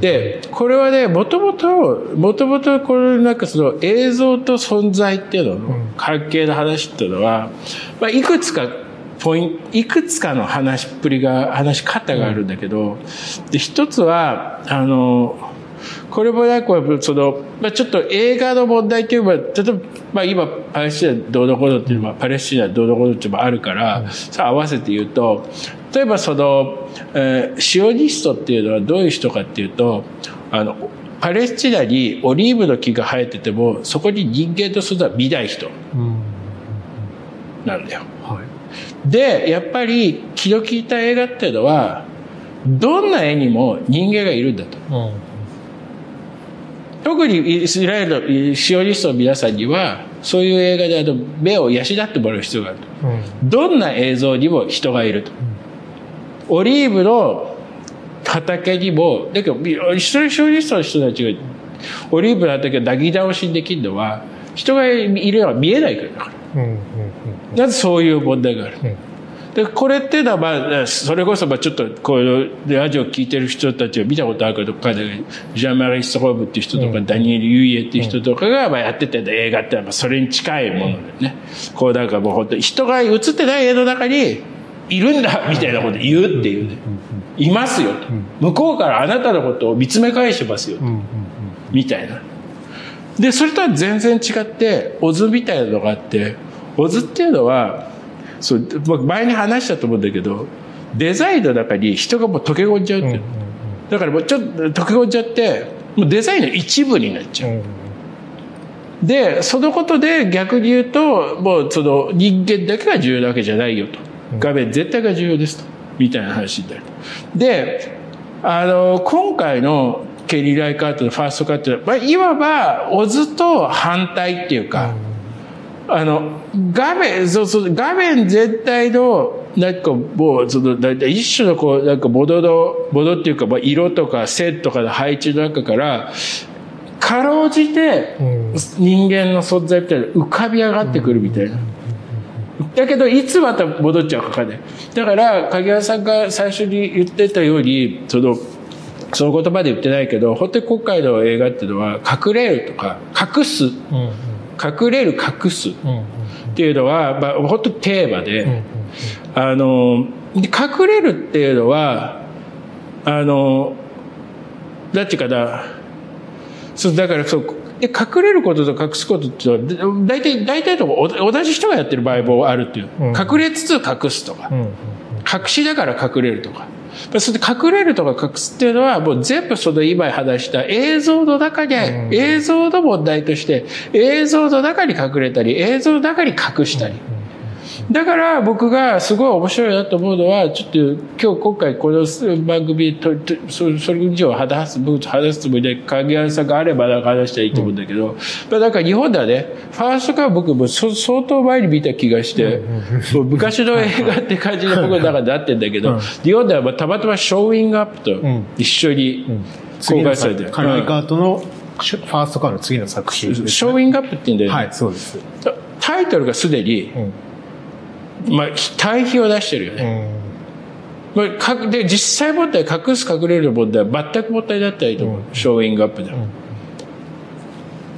で、これはね、もともと、もともとこれなんかその映像と存在っていうのの関係の話っていうのは、まあ、いくつかポイント、いくつかの話っぷりが、話し方があるんだけど、で、一つは、あの、これもなんかその、まあ、ちょっと映画の問題っていうのは、例えば、まあ、今、パレスチナどうのこうのっていうのは、パレスチナどうのこうのっていうのもあるから、さあ合わせて言うと、例えばその、えーシオニストっていうのはどういう人かっていうと、あの、パレスチナにオリーブの木が生えてても、そこに人間とするのは見ない人なんだよ。はい。で、やっぱり気の利いた映画っていうのは、どんな絵にも人間がいるんだと。特にイスラエルのシオニストの皆さんには、そういう映画であの目を養ってもらう必要があると。どんな映像にも人がいると。オリーブの畑にも、だけど、イスラエルシオニストの人たちが、オリーブの畑をなぎ倒しにできるのは、人がいるのは見えないからだから。なぜそういう問題がある。で、これっていうのは、まあ、それこそ、まあ、ちょっと、こういうラジオ聞いてる人たちは見たことあるかどっかで、ジャンマリストローブっていう人とか、ダニエル・ユイエっていう人とかが、まあ、やってて、映画ってのは、それに近いものでね。こう、なんかもう本当人が映ってない絵の中に、いるんだみたいなこと言うっていうね。いますよと。向こうからあなたのことを見つめ返してますよと。みたいな。で、それとは全然違って、オズみたいなのがあって、オズっていうのは、そう、前に話したと思うんだけど、デザインの中に人がもう溶け込んじゃうっていう。だからもうちょっと溶け込んじゃって、もうデザインの一部になっちゃう。で、そのことで逆に言うと、もうその人間だけが重要なわけじゃないよと。画面絶対が重要ですと。みたいな話になる。で、あの、今回のケリー・ライカートのファーストカットは、まあ、いわば、オズと反対っていうか、あの、画面、そうそう、画面全体の、なんかもう、その、だいたい一種のこう、なんかボドの、ボドっていうか、まあ、色とか線とかの配置の中から、かろうじて、人間の存在みたいな浮かび上がってくるみたいな。だけど、いつまた戻っちゃうかかね。だから、影山さんが最初に言ってたように、その、その言葉で言ってないけど、本当に今回の映画っていうのは、隠れるとか、隠す。隠れる、隠す。っていうのは、まあ、本当にテーマで、あの、隠れるっていうのは、あの、なんていうかな、そう、だからそう、で、隠れることと隠すことって大体、大体と同じ人がやってる場合もあるっていう。隠れつつ隠すとか。隠しながら隠れるとか。それで隠れるとか隠すっていうのは、もう全部その今話した映像の中に、映像の問題として、映像の中に隠れたり、映像の中に隠したり。だから僕がすごい面白いなと思うのは、ちょっと今日今回この番組と、それ以上話す、僕話すつもりで影山さんがあればなんか話したらいいと思うんだけど、まあなんか日本ではね、ファーストカー僕も相当前に見た気がして、昔の映画って感じで僕の中であってんだけど、日本ではたまたまショーイングアップと一緒に公開されてる。カライカートのファーストカーの次の作品、ね、ショーイングアップって言うんだよね。はい、そうです。タイトルがすでに、まあ、対比を出してるよね。まあ、かで、実際問題、隠す隠れる問題は全く問題だったらいいと思う。ショーイングアップでも。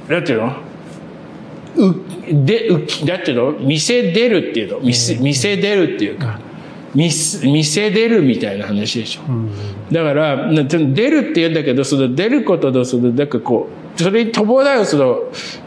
だっていうの？う、で、う、だっていうの？見せ出るっていうの。見せ、見せ出るっていうか、見せ、見せ出るみたいな話でしょ。だから、出るって言うんだけど、その出ることの、その、なんかこう、それに伴うその、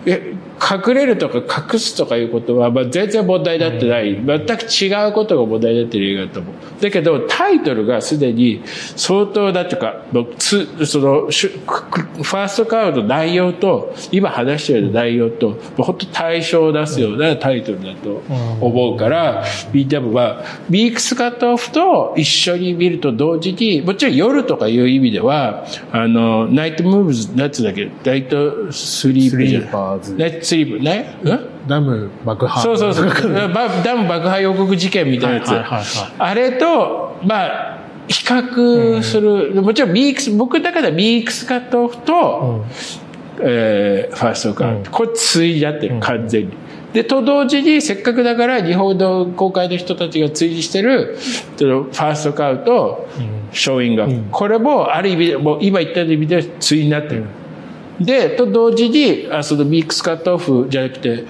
え、隠れるとか隠すとかいうことは、まあ、全然問題だってない。全く違うことが問題になってる映画だと思う。だけど、タイトルがすでに相当だというか、つその、ファーストカードの内容と、今話してる内容と、本当対象を出すようなタイトルだと思うから、みんなもまあ、ビークスカットオフと一緒に見ると同時に、もちろん夜とかいう意味では、あの、ナイトムーブズ、なんつうんだっけ、ナイトスリープじゃない。スリープね、ダム爆破。そうそうそう。<laughs> ダム爆破予告事件みたいなやつ。はいはいはいはい、あれと、まあ、比較する、うん、もちろんビークス、僕の中ではビークスカットオフと、うん、えー、ファーストカート。うん、これついじゃってる、完全に。で、と同時に、せっかくだから日本の公開の人たちが追事してる、ファーストカウト、ショーイングアップ。これも、ある意味で、もう今言った意味で対になってる。で、と同時に、あそのミックスカットオフじゃなくて、フ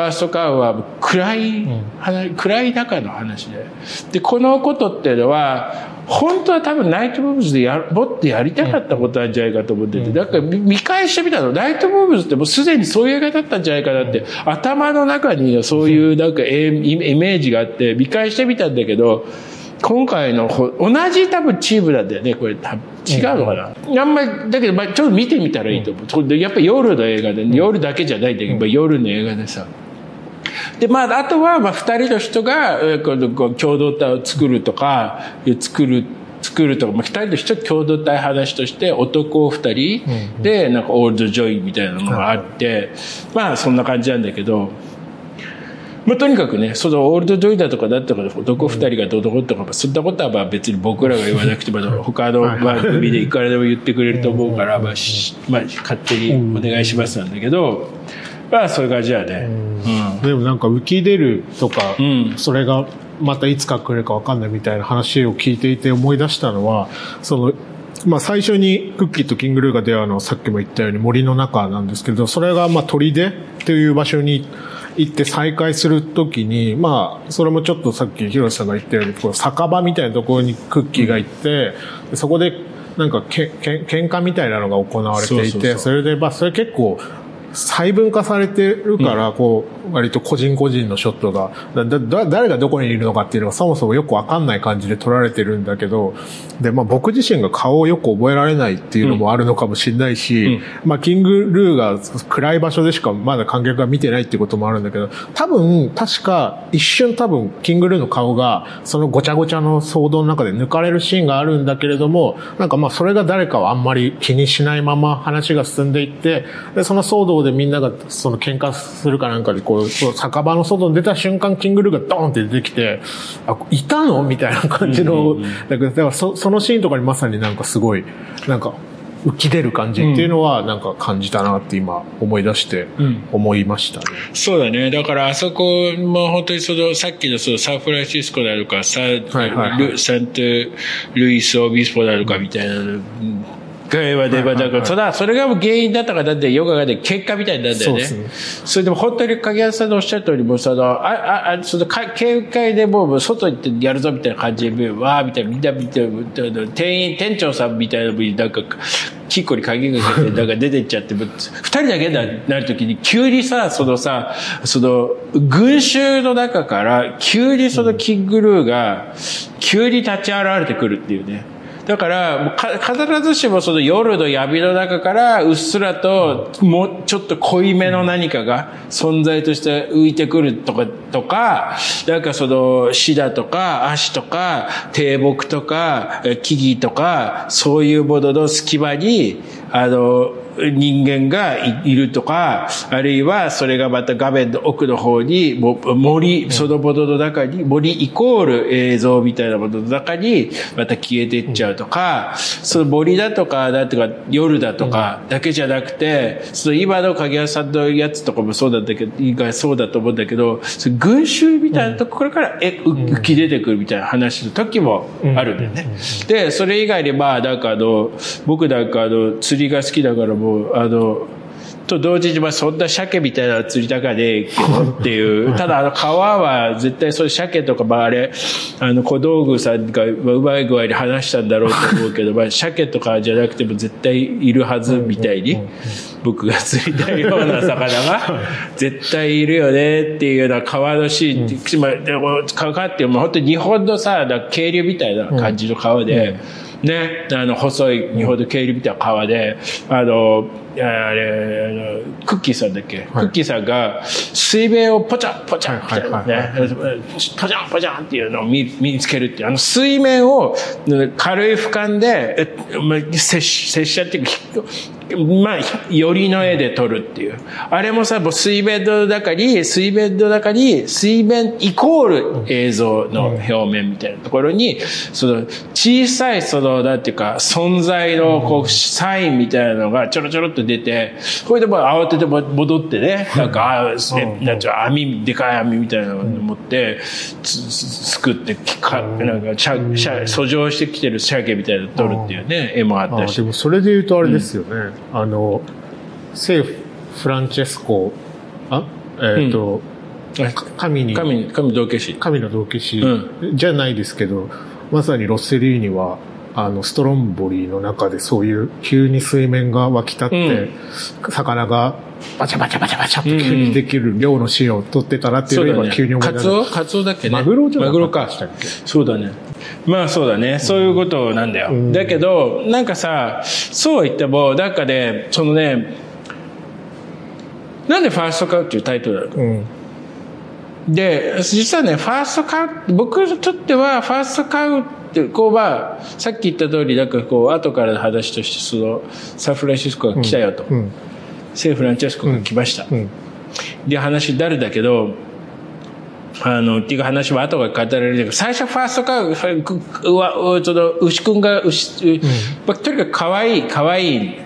ァーストカーは暗い、うん、暗い中の話で。で、このことっていうのは、本当は多分ナイトムーブズでやもっとやりたかったことなんじゃないかと思ってて、だから見返してみたの、ナイトムーブズってもうすでにそういう映画だったんじゃないかなって、頭の中にそういうなんかイメージがあって、見返してみたんだけど、今回の同じ多分チームなんだよね、これ。多分。違うのかな、うん、あんまり、だけど、まあ、ちょっと見てみたらいいと思う。うん、やっぱり夜の映画で、夜だけじゃないんだけど、うん、夜の映画でさ。で、まあ、あとは、まあ、二人の人が、この、こう共同体を作るとか、作る、作るとか、まあ、二人の人共同体話として、男二人で、なんか、オールドジョイみたいなのがあって、まあ、そんな感じなんだけど、まあ、とにかくね、そのオールドジョイだとかだったから男二人がどうどことか、そんなことはまあ別に僕らが言わなくても、他の番組でいくらでも言ってくれると思うから、まあ、まあ、勝手にお願いしますなんだけど、まあそういう感じやね。うん。でもなんか浮き出るとか、それがまたいつか来るかわかんないみたいな話を聞いていて思い出したのは、その、まあ最初にクッキーとキングルーが出会うのはさっきも言ったように森の中なんですけど、それがまあ砦っていう場所に行って再会するときに、まあ、それもちょっとさっき広瀬さんが言ったように、こう酒場みたいなところにクッキーが行って、そこでなんかけけ喧嘩みたいなのが行われていて、それでまあそれ結構細分化されてるから、こう、割と個人個人のショットが、だ、誰がどこにいるのかっていうのがそもそもよくわかんない感じで撮られてるんだけど、で、まあ僕自身が顔をよく覚えられないっていうのもあるのかもしれないし、うん、まあキングルーが暗い場所でしかまだ観客が見てないっていうこともあるんだけど、多分、確か一瞬多分キングルーの顔がそのごちゃごちゃの騒動の中で抜かれるシーンがあるんだけれども、なんかまあそれが誰かをあんまり気にしないまま話が進んでいって、で、その騒動でみんながその喧嘩するかなんかでこう、酒場の外に出た瞬間、キングルーがドーンって出てきて、あ、いたの？みたいな感じの、だからそそのシーンとかにまさになんかすごい、なんか、浮き出る感じっていうのはなんか感じたなって今思い出して思いましたね。うん、そうだね。だからあそこも本当にそのさっきのそのサンフランシスコだとかサ,、はいはいはい、サントルイス・オビスポだとかみたいな会話で、まあ、だから、それは、それが原因だったから、だって、ヨガがね、結果みたいになるんだよね。そねそれでも、本当に影山さんのおっしゃる通り、もう、その、あ、あ、その、警戒でもう、外行ってやるぞ、みたいな感じで、わー、みたいな、みんな見て、店員、店長さんみたいなのに、なんか、キッコに鍵がかけて、なんか出てっちゃって、二人だけになるときに、急にさ、そのさ、その、群衆の中から、急にそのキングルーが、急に立ち現れてくるっていうね。だから、必ずしもその夜の闇の中からうっすらと、もうちょっと濃いめの何かが存在として浮いてくるとか、とか、なんかその死だとか足とか低木とか木々とか、そういうものの隙間に、あの、人間がいるとか、あるいはそれがまた画面の奥の方に、森、そのものの中に、森イコール映像みたいなものの中に、また消えていっちゃうとか、その森だとか、なんていうか、夜だとか、だけじゃなくて、その今の影谷さんのやつとかもそうなんだけど、意外そうだと思うんだけど、群衆みたいなところから、え、浮き出てくるみたいな話の時もあるんだよね。で、それ以外にまあ、なんかあの、僕なんかあの、釣りが好きだからもう、あの、と同時に、まあ、そんな鮭みたいな釣り高でけどっていう。ただ、あの、川は絶対そういう鮭とか、まあ、あれ、あの、小道具さんがうまい具合に話したんだろうと思うけど、まあ、鮭とかじゃなくても絶対いるはずみたいに、僕が釣りたいような魚が絶対いるよねっていうような川のシーンって、まあ、でも、川って、もう本当に日本のさ、渓流みたいな感じの川で、ね、あの、細い日本の経理みたいな川で、あの、あれ、クッキーさんだっけ、はい、クッキーさんが水面をポチャンポチャンみたいなね、ポチャンポチャンっていうのを見見つけるっていう、あの水面を軽い俯瞰で、接接写っていうか、まあ、よりの絵で撮るっていう。あれもさ、もう水面の中に、水面の中に、水面イコール映像の表面みたいなところに、その小さいその、なんていうか、存在のこう、サインみたいなのがちょろちょろっと出て、これでも慌てて戻ってね、なんか、あなんちゅう、網、でかい網みたいなのを持って、すくって、かなんか、しゃ、しゃ、遡上してきてる鮭みたいなの撮るっていうね、絵もあったし。でもそれで言うとあれですよね。あの、聖フランチェスコ、あえっ、ー、と、うん、神に、神、神道化師。神の道化師、じゃないですけど、まさにロッセリーニは、あの、ストロンボリーの中でそういう急に水面が湧き立って、うん、魚がバチャバチャバチャバチャって急にできる量のシーンを撮ってたらっていうのが急に思い出カツオカツオだっけね。マグロじゃマグロか。そうだね。まあそうだね。そういうことなんだよ。うん、だけど、なんかさ、そうは言っても、なんかね、そのね、なんでファーストカウっていうタイトルだろう、うんで、実はね、ファーストカウ僕にとっては、ファーストカウってこうまあさっき言った通りなんかこう後からの話としてそのサンフランシスコが来たよと、うん、セフランチェスコが来ました、うん、で話になるんだけどあの、っていう話は後が語られるけど、最初ファーストカウ、うわ、その、牛くんが牛、うん、とにかく可愛い、可愛い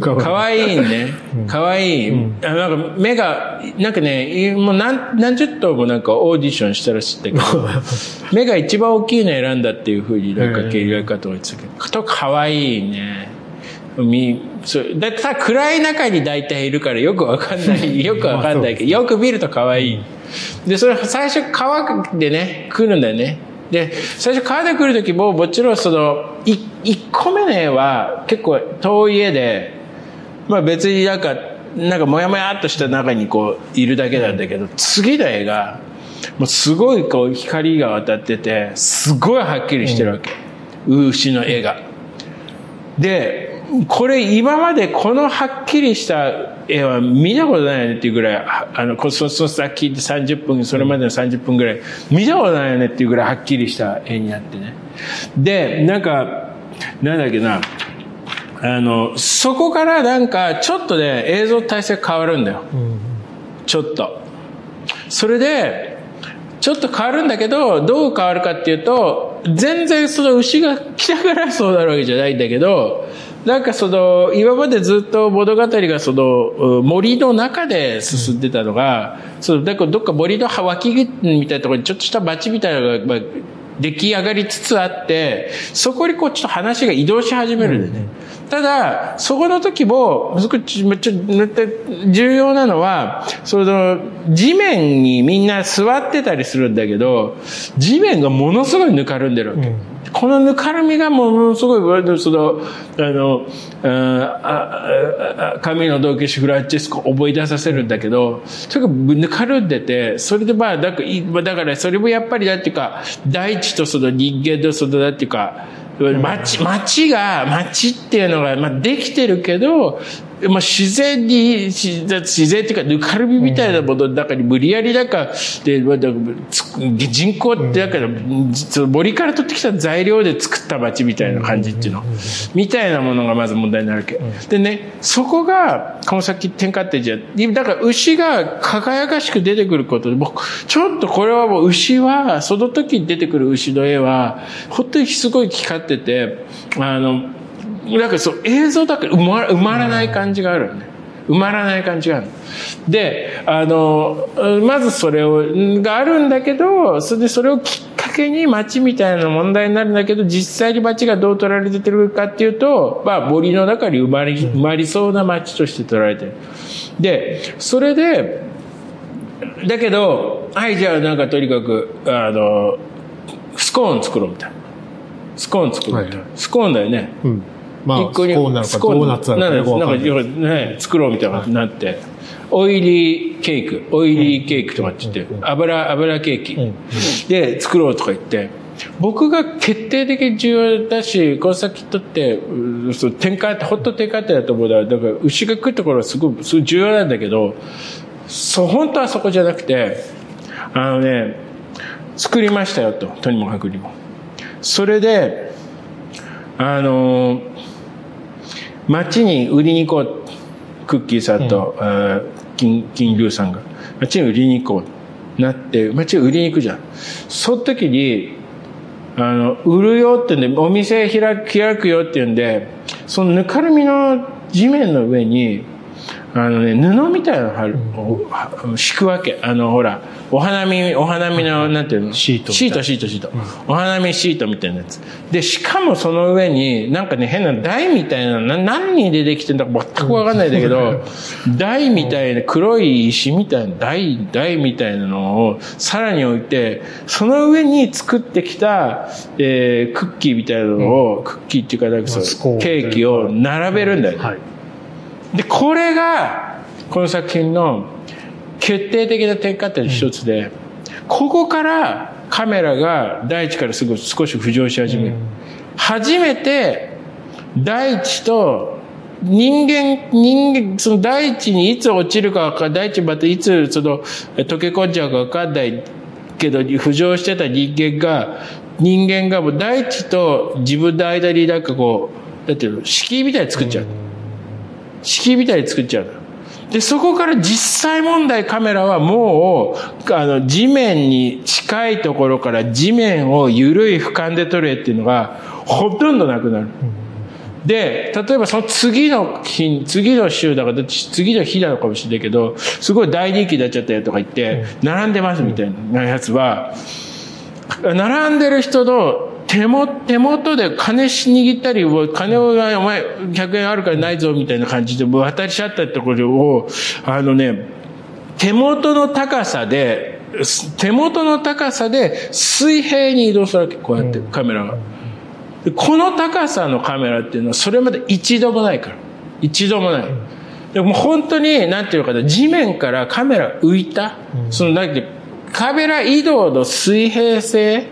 かかわいいね。かわいい。あなんか目が、なんかね、もう何何十頭もなんかオーディションしたらしいんだけど、<laughs> 目が一番大きいの選んだっていうふうになんか経営かと言ってたけど、とかわいいね。み、そう、だってさ、暗い中に大体いるからよくわかんない、<laughs> よくわかんないけど、よく見るとかわいい。で、それ最初川でね、来るんだよね。で、最初川で来るときも、もちろんその、い一個目の絵は結構遠い絵で、まあ別になんか、なんかもやもやっとした中にこういるだけなんだけど、次の絵が、もうすごいこう光が渡ってて、すごいはっきりしてるわけ。う牛の絵が。で、これ今までこのはっきりした絵は見たことないよねっていうぐらい、あの、こそそ先で30分、それまでの30分ぐらい、見たことないよねっていうぐらいはっきりした絵になってね。で、なんか、なんだっけな、あの、そこからなんか、ちょっとね、映像体制変わるんだよ。ちょっと。それで、ちょっと変わるんだけど、どう変わるかっていうと、全然その牛が来たからそうなるわけじゃないんだけど、なんかその、今までずっと物語がその、森の中で進んでたのが、その、だからどっか森の脇みたいなところにちょっとした町みたいなのが、まあ、出来上がりつつあって、そこにこうちょっと話が移動し始めるんだよね。ただ、そこの時も、すごくちょちょ重要なのは、その、地面にみんな座ってたりするんだけど、地面がものすごいぬかるんでるわけ。このぬかるみがものすごい、その、あの、ああ神の道化師フランチェスコ思い出させるんだけど、それがぬかるんでて、それでまあ、だから、だからそれもやっぱりなんていうか、大地とその人間とその、なんていうか、街、街が、街っていうのが、まあ、できてるけど、まあ、自然に、自然っていうか、ぬかるみみたいなものの中に無理やりなんか、で、人口ってだから、森から取ってきた材料で作った街みたいな感じっていうの。みたいなものがまず問題になるわけ。でね、そこが、この先転換点じゃ、だから牛が輝かしく出てくることで、僕、ちょっとこれはもう牛は、その時に出てくる牛の絵は、本当にすごい光ってて、あの、なんかそう、映像だから埋ま埋まらない感じがあるよね。埋まらない感じがある。で、あの、まずそれを、があるんだけど、それでそれをきっかけに街みたいな問題になるんだけど、実際に街がどう取られてるかっていうと、まあ森の中に埋まり、埋まりそうな街として取られてる。で、それで、だけど、はい、じゃあなんかとにかく、あの、スコーン作ろうみたいな。スコーン作ろうみたいな。スコーンだよね。うん。まあ、スコーンなのかドーナツなのかなんかね、作ろうみたいななって、オイリーケーク、オイリーケークとかって言って、油、油ケーキ。で作ろうとか言って、僕が決定的に重要だし、この先とって、うんそう展開って、ほんと展開ってだと思うだだから、牛が来るところはすごく、すごい重要なんだけど、そう、本当はそこじゃなくて、あのね、作りましたよと、とにもかくにも。それで、あの、街に売りに行こう。クッキーさんと、あ金、金龍さんが。街に売りに行こう。なって、街に売りに行くじゃん。その時に、あの、売るよってんで、お店開く、開くよって言うんで、そのぬかるみの地面の上に、あのね、布みたいなの貼る、お敷くわけ。あの、ほら、お花見、お花見の、なんていうの？シートシート、シート、シート。お花見シートみたいなやつ。で、しかもその上に、なんかね、変な台みたいな、な何でできてんだか全くわかんないんだけど、台みたいな、黒い石みたいな、台、台みたいなのをさらに置いて、その上に作ってきた、えー、クッキーみたいなのを、クッキーっていうか、なんかそうケーキを並べるんだよね。はい。で、これが、この作品の決定的な転換点の一つで、ここからカメラが大地からすぐ少し浮上し始める。初めて大地と人間、人間、その大地にいつ落ちるかわかん大地またいつその溶け込んじゃうかわかんないけど浮上してた人間が、人間がもう大地と自分の間になんかこう、だっていうの敷居みたいに作っちゃう。敷居みたいに作っちゃう。で、そこから実際問題カメラはもう、あの、地面に近いところから地面を緩い俯瞰で撮れっていうのが、ほとんどなくなる。で、例えばその次の日、次の週だから、次の日なのかもしれないけど、すごい大人気になっちゃったよとか言って、並んでますみたいなやつは、並んでる人の手も手元で金握ったり、金を、お前100円あるからないぞみたいな感じで渡りし合ったところを、あのね、手元の高さで、手元の高さで水平に移動するわけ、こうやってカメラが。でこの高さのカメラっていうのはそれまで一度もないから。一度もない。でも本当に、なんていうのかな、地面からカメラ浮いた、その、なんていうカメラ移動の水平性、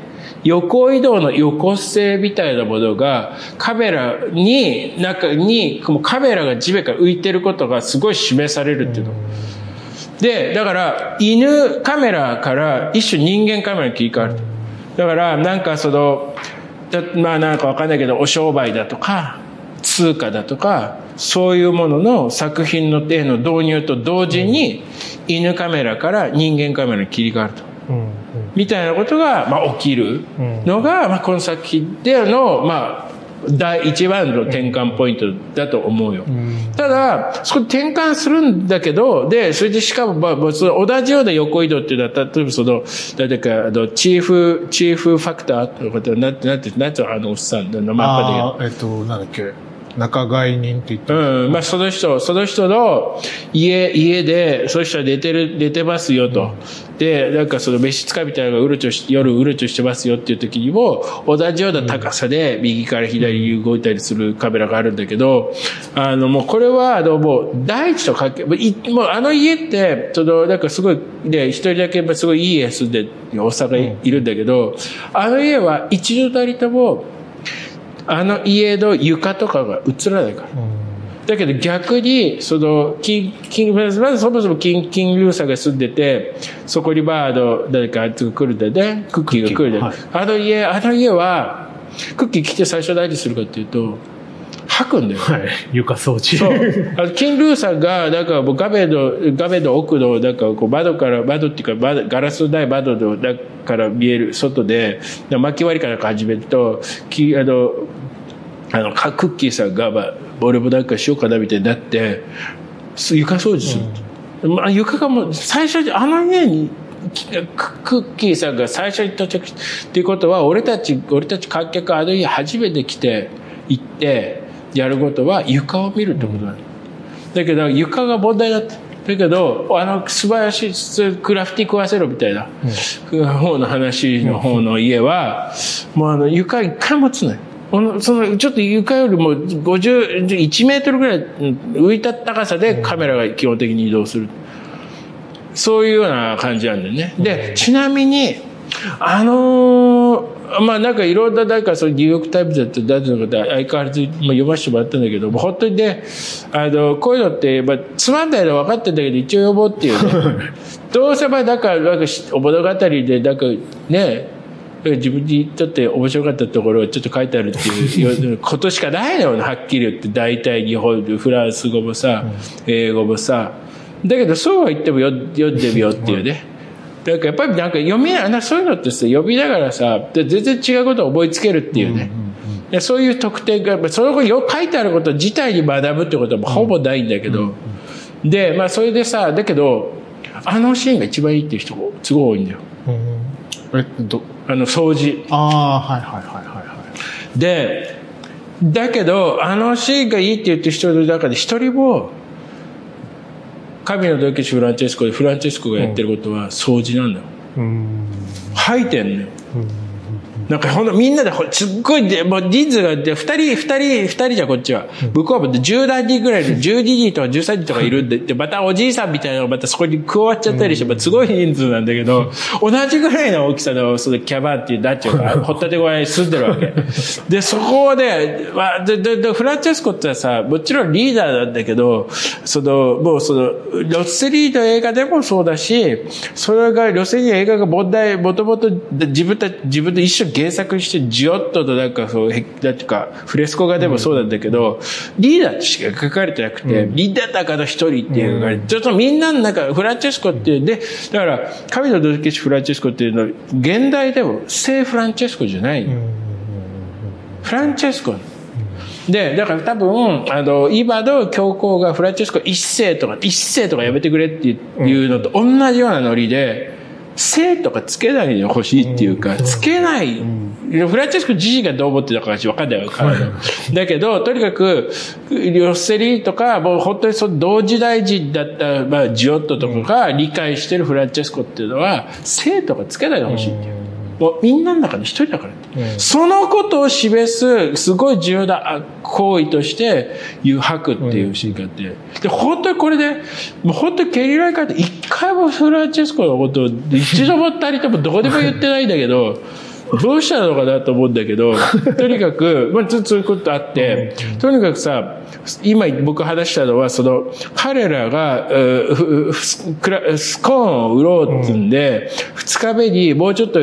横移動の横性みたいなものが、カメラに、中に、カメラが地面から浮いてることがすごい示されるっていうの。で、だから、犬カメラから一種人間カメラに切り替わる。だから、なんかその、まあなんかわかんないけど、お商売だとか、通貨だとか、そういうものの作品の絵の導入と同時に、犬カメラから人間カメラに切り替わると。うんみたいなことが、まあ、起きるのが、まあ、この作品での、まあ、第一番の転換ポイントだと思うよ。ただ、そこ転換するんだけど、で、それでしかも、まあ、その同じような横移動っていうのは、例えばその、誰か、あの、チーフ、チーフファクターとかって、なんて、なんて、なんて、あのおっさんのマッパで。えっと、なんだっけ。仲買人って言ってうん。まあ、その人、その人の家、家で、その人は寝てる、寝てますよと。で、なんかその召使いみたいなのがうろちょし、夜うろちょしてますよっていう時にも、同じような高さで右から左に動いたりするカメラがあるんだけど、あの、もうこれは、あの、もう、大地と関係、もうあの家って、その、なんかすごい、で、一人だけ、すごいいい家住んでるおっさんがいいるんだけど、あの家は一度たりとも、あの家の床とかが映らないから。だけど逆に、その、キン、キン、まずそもそもキン、キンルーサーが住んでて、そこにバード、誰かあいつが来るんだよね。クッキーが来るんだよ、はいあの家、あの家は、クッキー来て最初何するかっていうと、吐くんだよ。はい。床掃除。そう。あのキンルーさんが、なんかもう画面の、画面の奥の、なんかこう窓から、窓っていうか窓、ガラスのない窓の中から見える外で、巻き割りから始めると、きあの、あの、かクッキーさんが、まあ、俺もなんかしようかなみたいになって、す床掃除する。まあ、床がもう、最初に、あの家に、きククッキーさんが最初に到着しっていうことは、俺たち、俺たち観客あの家初めて来て、行って、やることは床を見るってことなの。だけど、床が問題だった。だけど、あの、素晴らしい、クラフティ食わせろみたいな、方の話の方の家は、もうあの、床一回もつない。そのちょっと床よりも50、1メートルぐらい浮いた高さでカメラが基本的に移動する。そういうような感じなんだよね。で、ちなみに、あのーまあなんかいろんな、なんかそのニューヨークタイムズだって誰の方相変わらずまあ読ませてもらったんだけど、もう本当にね、あの、こういうのって、まあつまんないのは分かってんだけど、一応読もうっていうね。<laughs> どうせまあなんか、なんかし物語で、なんかね、自分にとって面白かったところをちょっと書いてあるっていうことしかないのよ、はっきり言って。大体日本でフランス語もさ、英語もさ。だけどそうは言ってもよ読んでみようっていうね。だからやっぱりなんか読みながら、そういうのってさ、読みながらさ、で全然違うことを思いつけるっていうね。でそういう特典が、その後よ書いてあること自体に学ぶってことはほぼないんだけど。で、まあそれでさ、だけど、あのシーンが一番いいっていう人がすごい多いんだよ。え、ど、あの掃除。ああ、はいはいはいはいはい。で、だけど、あのシーンがいいって言ってる人の中で一人も、神のドキシフランチェスコでフランチェスコがやってることは掃除なんだよ。うん。吐いてんのよ。なんかほんとみんなでほすっごいで、もう人数がで、二人、二人、二人じゃこっちは。向こうは十何人ぐらいで、12人とか13人とかいるん。で、で、またおじいさんみたいなのがまたそこに加わっちゃったりして、まあすごい人数なんだけど、同じぐらいの大きさの、そのキャバンっていう、なん。ていうか、ほったて小屋に住んでるわけ。<laughs> で、そこで、まあ、で、で、でフランチェスコってさ、もちろんリーダーなんだけど、その、もうその、ロッセリーの映画でもそうだし、それが、ロッセリーの映画が問題、もともと自分たち、自分で一緒に原作して、ジヨッととなんかそう、へなんていうか、フレスコ画でもそうなんだけど、リーダーとしか書かれてなくて、リーダーの中の一人っていうのが、ちょっとみんなの中、フランチェスコっていう、で、だから、神のドルケシフランチェスコっていうのは、現代でも聖フランチェスコじゃない。フランチェスコ。で、だから多分、あの、今の教皇がフランチェスコ一世とか、一世とかやめてくれっていうのと同じようなノリで、生とかつけないでほしいっていうか、つけない、フランチェスコ自身がどう思ってたかわかんないから。だけど、とにかく、ロッセリーとか、もう本当にその同時代人だった、まあ、ジオットとかが理解してるフランチェスコっていうのは、生とかつけないでほしいっていう。もうみんなの中の一人だからって、うん、そのことを示す、すごい重要な行為として、誘白っていうシーンがあって、うん、で、本当にこれで、もう本当にケリーライカーって一回もフランチェスコのことを一度もたりともどこでも言ってないんだけど、どうしたのかなと思うんだけど、<laughs> とにかく、まあ、そういうことあって、とにかくさ、今僕話したのは、その、彼らが、スコーンを売ろうってんで、二、日目にもうちょっと、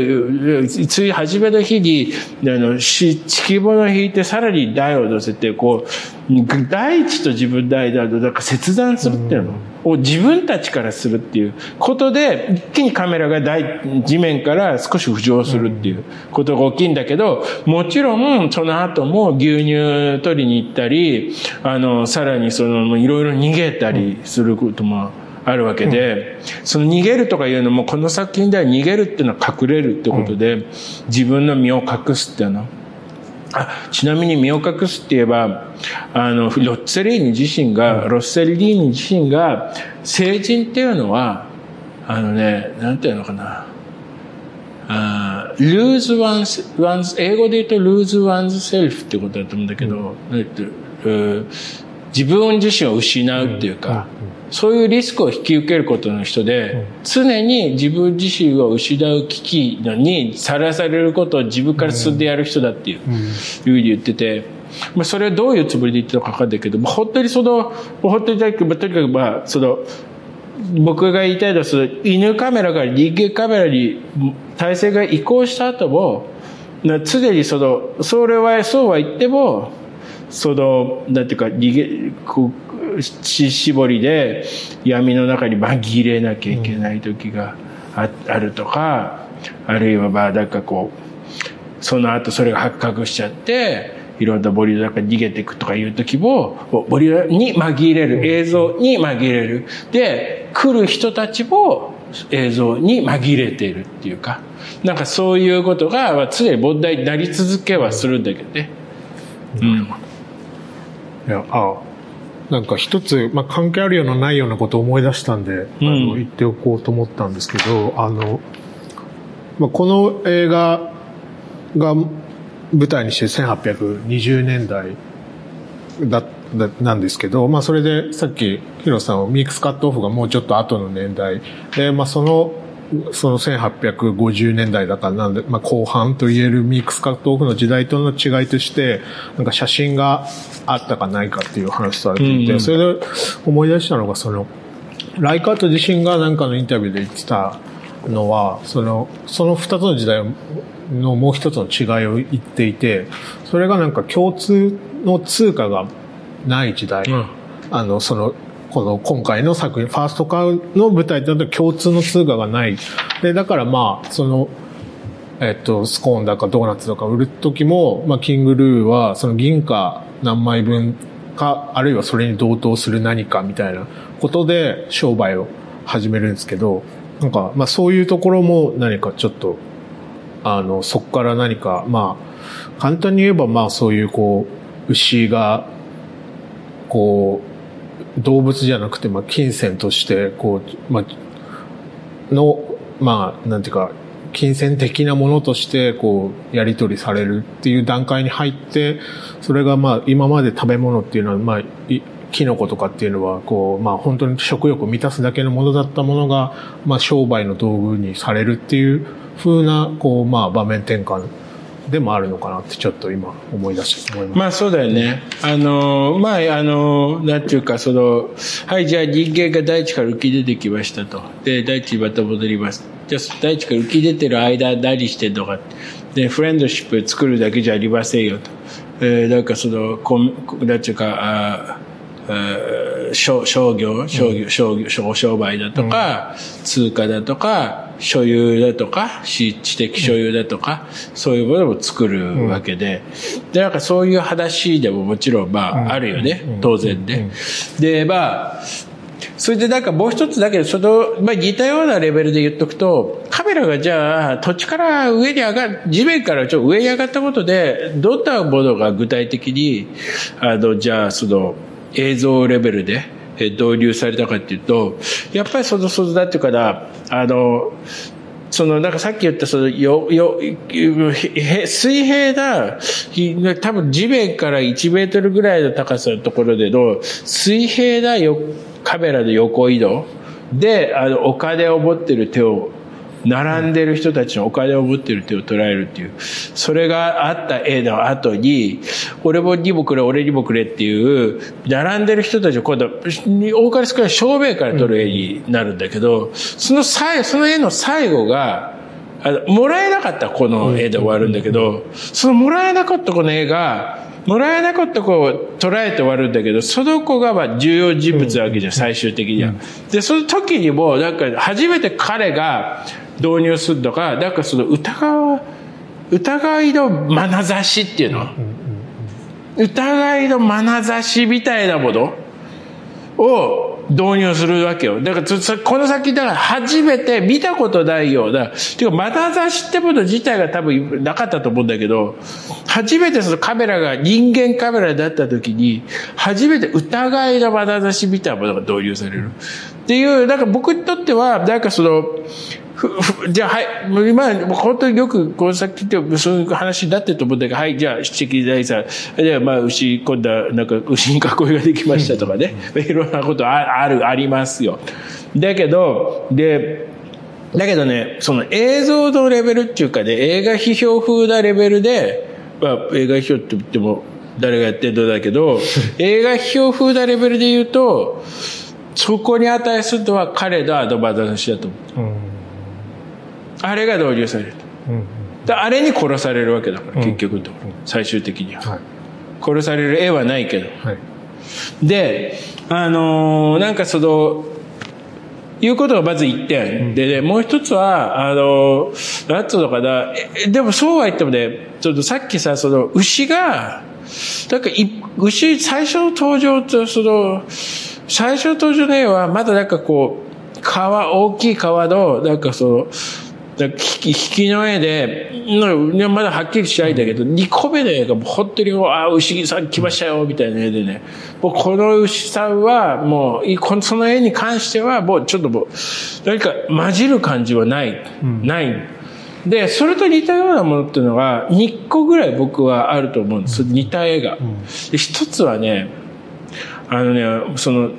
つい初めの日に、あの、地球物引いてさらに台を乗せて、こう、大地と自分の間の、なんか切断するっていうの。を自分たちからするっていうことで、一気にカメラが大地面から少し浮上するっていうことが大きいんだけど、もちろんその後も牛乳取りに行ったり、あの、さらにその、いろいろ逃げたりすることもあるわけで、その逃げるとかいうのも、この作品では逃げるっていうのは隠れるってことで、自分の身を隠すっていうの。あちなみに身を隠すって言えば、あの、ロッツェリーニ自身が、ロッセリーニ自身が、成人っていうのは、あのね、なんていうのかな。あ lose one's, one's, 英語で言うと lose one's self ってことだと思うんだけど、うん、自分自身を失うっていうか、そういうリスクを引き受けることの人で、常に自分自身を失う危機にさらされることを自分から進んでやる人だっていう、ふうに言ってて、まあ、それはどういうつもりで言ってたのか分かんないけど、まあ、本当にその、本当にとにかく、まあ、その、僕が言いたいのは、その、犬カメラから人間カメラに体制が移行した後も、常にその、それは、そうは言っても、その、なんていうか、逃げ、こう、し絞りで闇の中に紛れなきゃいけない時があ,、あるとか、あるいはまあ、なんかこう、その後それが発覚しちゃって、いろんなボリの中に逃げていくとかいう時も、ボリに紛れる、映像に紛れる。で、来る人たちも映像に紛れているっていうか、なんかそういうことが常に問題になり続けはするんだけどね。うん。いや、あなんか一つ、まあ、関係あるようなないようなことを思い出したんで、あの、言っておこうと思ったんですけど、あの、まあ、この映画が舞台にして1820年代だなんですけど、まあそれでさっきヒロさんはミックスカットオフがもうちょっと後の年代で、まあそのその1850年代だからなんで、まあ後半と言えるミックスカットオフの時代との違いとして、なんか写真があったかないかっていう話されていて、それで思い出したのがその、ライカート自身がなんかのインタビューで言ってたのは、その、その二つの時代のもう一つの違いを言っていて、それがなんか共通の通貨がない時代。うん、あの、その、この今回の作品、ファーストカウの舞台だと共通の通貨がない。で、だからまあ、その、えっと、スコーンだかドーナツとか売るときも、まあ、キングルーは、その銀貨何枚分か、あるいはそれに同等する何かみたいなことで商売を始めるんですけど、なんか、まあそういうところも何かちょっと、あの、そこから何か、まあ、簡単に言えばまあそういうこう、牛が、こう、動物じゃなくて、まあ、金銭として、こう、まあ、の、まあ、なんていうか、金銭的なものとして、こう、やり取りされるっていう段階に入って、それがまあ、今まで食べ物っていうのは、まあ、キノコとかっていうのは、こう、まあ本当に食欲を満たすだけのものだったものが、まあ商売の道具にされるっていう風な、こう、まあ場面転換でもあるのかなってちょっと今思い出して思います。まあそうだよね。あの、まああの、なんていうかその、はい、じゃあ人間が大地から浮き出てきましたと。で、大地にまた戻ります。じゃあ大地から浮き出てる間何してんのか。で、フレンドシップ作るだけじゃありませんよと。えー、なんかその、こなんていうか、あ商商業、商業、商業、商売だとか、通貨だとか、所有だとか、知的所有だとか、そういうものを作るわけで、で、なんかそういう話でももちろん、まあ、あるよね。当然で。で、まあ、それでなんかもう一つだけど、その、まあ似たようなレベルで言っとくと、カメラがじゃあ土地から上に上がる、地面からちょっと上に上がったことで、どんなものが具体的に、あの、じゃあその映像レベルで、え導入されたかっていうと、やっぱりその、その、なんていうから、あの、その、なんかさっき言った、その、よ、よ、水平な、多分地面から1メートルぐらいの高さのところでの、水平なよカメラの横移動で、あの、お金を持ってる手を並んでる人たちのお金を持ってる手を捉えるっていう、それがあった絵の後に、俺もにもくれ、俺にもくれっていう、並んでる人たちを今度、多かれ少ない正面から撮る絵になるんだけど、その最、その絵の最後が、あの、もらえなかったこの絵で終わるんだけど、そのもらえなかったこの絵が、もらえなかった子を捉えて終わるんだけど、その子がまあ重要人物なわけじゃん、最終的には。で、その時にも、なんか初めて彼が、導入するのが、なんかその疑う、疑いの眼差しっていうの、疑いの眼差しみたいなものを導入するわけよ。だからこの先、だから初めて見たことないような、ていうか眼差しってもの自体が多分なかったと思うんだけど、初めてそのカメラが人間カメラだった時に、初めて疑いの眼差しみたいなものが導入される。っていう、なんか僕にとっては、なんかその、じゃあ、はい。今、本当によく、この先ってそういう話になってると思うんだけど、はい、じゃあ、七石大さん。じゃあ、まあ、牛、今度は、なんか、牛に囲いができましたとかね。いろんなことあある、ありますよ。だけど、で、だけどね、その映像のレベルっていうかね、映画批評風なレベルで、まあ、映画批評って言っても、誰がやってるのだけど、<laughs> 映画批評風なレベルで言うと、そこに値するのは彼のアドバンスだと思う。うんあれが導入されると。であれに殺されるわけだから、結局のと最終的には、はい。殺される絵はないけど。はい、で、あのー、なんかその、いうことがまず一点。うん、でね、もう一つは、あのー、なんつうのかな、でもそうは言ってもね、ちょっとさっきさ、その、牛が、なんか牛、最初の登場と、その、最初の登場の絵は、まだなんかこう、川、大きい川の、なんかその、引き引きの絵で、まだはっきりしないんだけど、2個目の絵がもう本当に、ああ、牛木さん来ましたよ、みたいな絵でね。もうこの牛さんは、もう、その絵に関しては、もうちょっともう、何か混じる感じはない。うん、ない。で、それと似たようなものっていうのが、2個ぐらい僕はあると思うんです。似た絵が。で一つはね、あのね、その、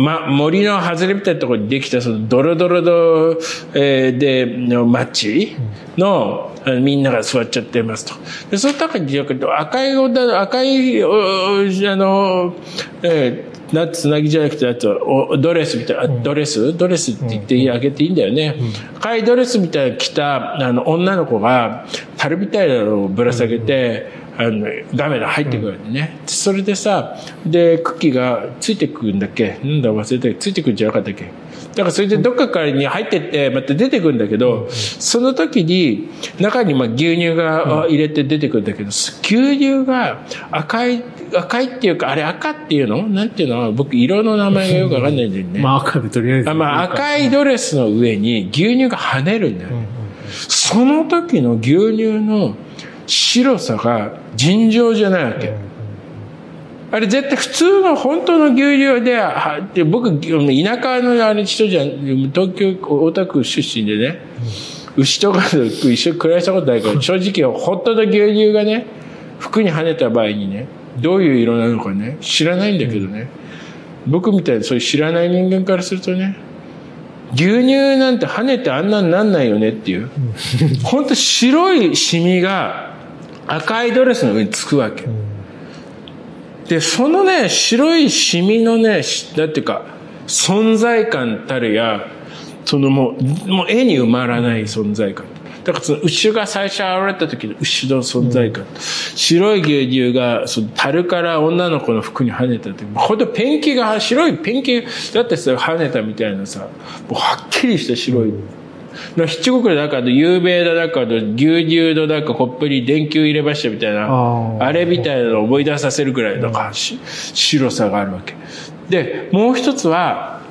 ま、森の外れみたいなところにできた、その、ドロドロド、えー、で、のマッチの、うん、みんなが座っちゃってますと。で、その中に、赤い女、赤い、あの、えーなつなぎじゃなくてあとドレスみたいな、うん、ドレス？ドレスって言ってあげていいんだよね、うん、赤いドレスみたいな着たあの女の子が樽みたいなのをぶら下げて、うんあの、ダメだ、入ってくるんでね。うん、それでさ、で、クッキーがついてくるんだっけ？なんだ忘れたついてくるんじゃなかったっけ？だからそれでどっかからに入ってって、また出てくるんだけど、その時に、中にまあ牛乳が入れて出てくるんだけど、牛乳が赤い、赤いっていうか、あれ赤っていうの？なんていうの？僕色の名前がよくわかんないんだよね。<laughs> まあ赤でとりあえず。あまあ赤いドレスの上に牛乳が跳ねるんだよ。その時の牛乳の白さが尋常じゃないわけ。あれ絶対普通の本当の牛乳で、は僕、田舎のあれ人じゃん、東京大田区出身でね、牛とかと一緒に暮らしたことないから、正直本当の牛乳がね、服に跳ねた場合にね、どういう色なのかね、知らないんだけどね、僕みたいにそういう知らない人間からするとね、牛乳なんて跳ねてあんなになんないよねっていう、本当白いシミが赤いドレスの上につくわけ。で、そのね、白いシミのね、だっていうか、存在感たるや、そのもう、もう絵に埋まらない存在感。だからその牛が最初現れた時の牛の存在感。うん、白い牛乳が、その樽から女の子の服に跳ねた時、ほんとペンキが、白いペンキだってさ、跳ねたみたいなさ、もうはっきりした白い。の七国の中の有名な中の牛乳のなんかコップに電球入れましたみたいな、あれみたいなのを思い出させるぐらいのかし白さがあるわけ。で、もう一つは、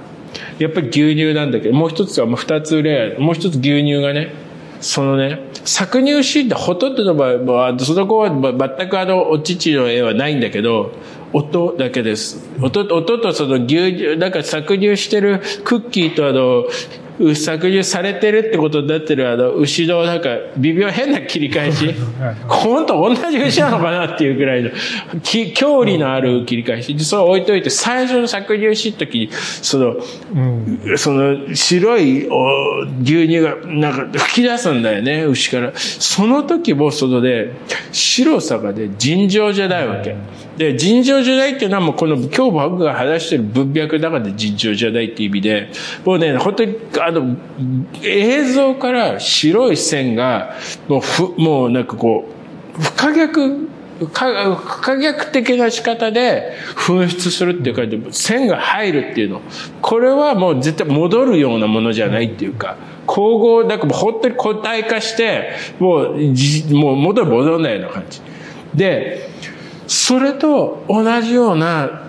やっぱり牛乳なんだけど、もう一つはもう二つレア、もう一つ牛乳がね、そのね、搾乳シーンってほとんどの場合は、その子はま全くあの、お乳の絵はないんだけど、音だけです。音、音とその牛乳、なんか搾乳してるクッキーとあの、う搾乳されてるってことになってるあの、牛のなんか微妙変な切り返し。<laughs> 本当同じ牛なのかなっていうぐらいの、き郷里のある切り返し。でそれを置いといて、最初の搾乳しい時に、その、うん。その白いお牛乳がなんか吹き出すんだよね、牛から。その時もそのね、白さがね、尋常じゃないわけ。で、尋常じゃないっていうのはもうこの今日僕が話してる文脈の中で尋常じゃないっていう意味で、もうね、本当にあの、映像から白い線が、もうふ、もうなんかこう、不可逆、不可逆的な仕方で噴出するっていうか、線が入るっていうの。これはもう絶対戻るようなものじゃないっていうか、光合、なんかもう本当に固体化して、もうじ、もう元に戻らないような感じ。で、それと同じような、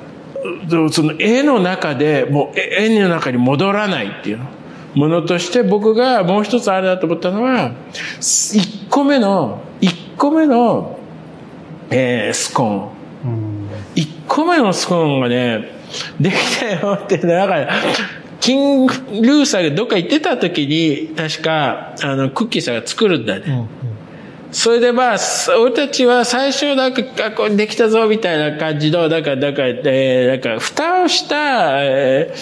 その絵の中で、もう絵の中に戻らないっていうの。ものとして僕がもう一つあれだと思ったのは、一個目の、一個目の、えースコーン。うん。一個目のスコーンがね、できたよって、だから、キング・ルーサーがどっか行ってた時に、確か、あの、クッキーさんが作るんだね。うん。それでまあ、俺たちは最初なんか、あこれできたぞみたいな感じの、なんか、なんか、えー、なんか、蓋をした、え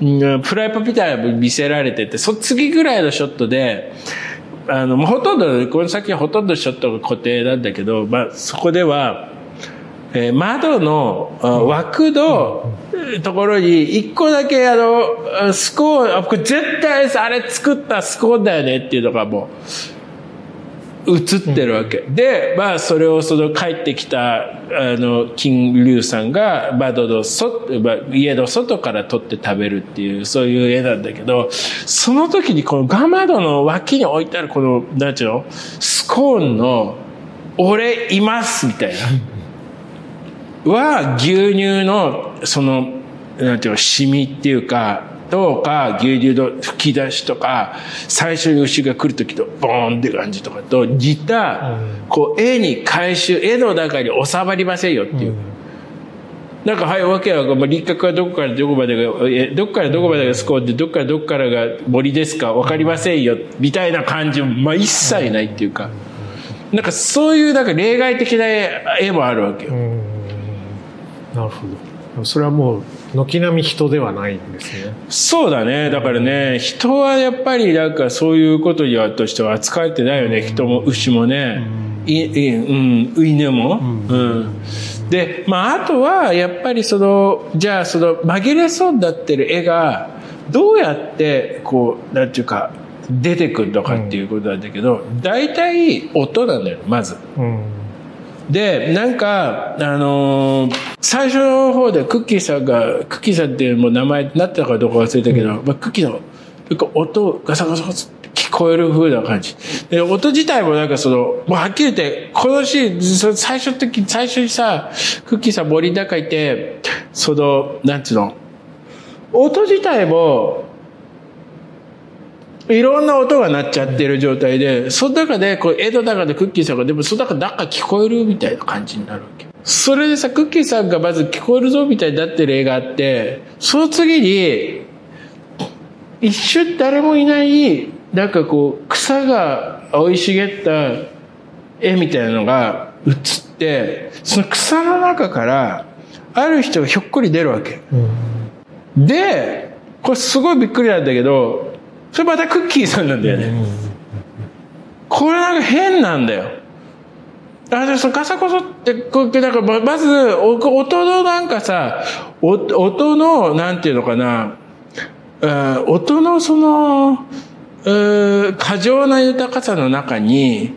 ーうん、フライパンみたいなの見せられてて、そ次ぐらいのショットで、あの、もうほとんど、この先はほとんどショットが固定なんだけど、まあ、そこでは、えー窓のあ枠のところに一個だけあの、スコーン、あこれ絶対あれ作ったスコーンだよねっていうのがもう、映ってるわけ。で、まあ、それをその帰ってきた、あの、金龍さんが窓の外、まあ家の外から撮って食べるっていう、そういう絵なんだけど、その時にこのガ窓の脇に置いてあるこの、なんちゅうの？スコーンの、俺いますみたいな。<laughs> は、牛乳の、その、なんていうの、シミっていうか、とか、牛乳の吹き出しとか、最初に牛が来る時と、ボーンって感じとかと似た、こう、絵に回収、絵の中に収まりませんよっていう。なんか、はい、わけは、まあ、輪郭はどこからどこまでが、え、どこからどこまでがスコーンで、どこからどこからが森ですかわかりませんよ、みたいな感じも、まあ、一切ないっていうか、なんかそういう、なんか例外的な絵もあるわけよ。うん。なるほど。それはもう、軒並み人ではないんですね。そうだね。だからね、人はやっぱりなんかそういうことにはとしては扱えてないよね。人も牛もね。い、い、うん、犬も。うん。で、まああとはやっぱりその、じゃあその紛れそうになってる絵が、どうやってこう、なんていうか、出てくるのかっていうことなんだけど、大体音なんだよ、まず。うん。で、なんか、あのー最初の方でクッキーさんが、クッキーさんっていうもう名前になってたかどうか忘れたけど、まあ、クッキーさんが、なんか音ガサガサガサって聞こえる風な感じ。で、音自体もなんかその、もうはっきり言って、このシーン、最初の時、最初にさ、クッキーさん森の中いて、その、なんつうの、音自体も、いろんな音が鳴っちゃってる状態で、その中で、こう、絵の中でクッキーさんが、でもその中なんか聞こえるみたいな感じになるわけ。それでさ、クッキーさんがまず聞こえるぞみたいになってる絵があって、その次に、一瞬誰もいない、なんかこう、草が生い茂った絵みたいなのが映って、その草の中から、ある人がひょっこり出るわけ。うん。で、これすごいびっくりなんだけど、それまたクッキーさんなんだよね。これなんか変なんだよ。あ、で、そのガサゴソって、こう、だからままず、お音のなんかさ、お音の、なんていうのかな、うん音のその、うん過剰な豊かさの中に、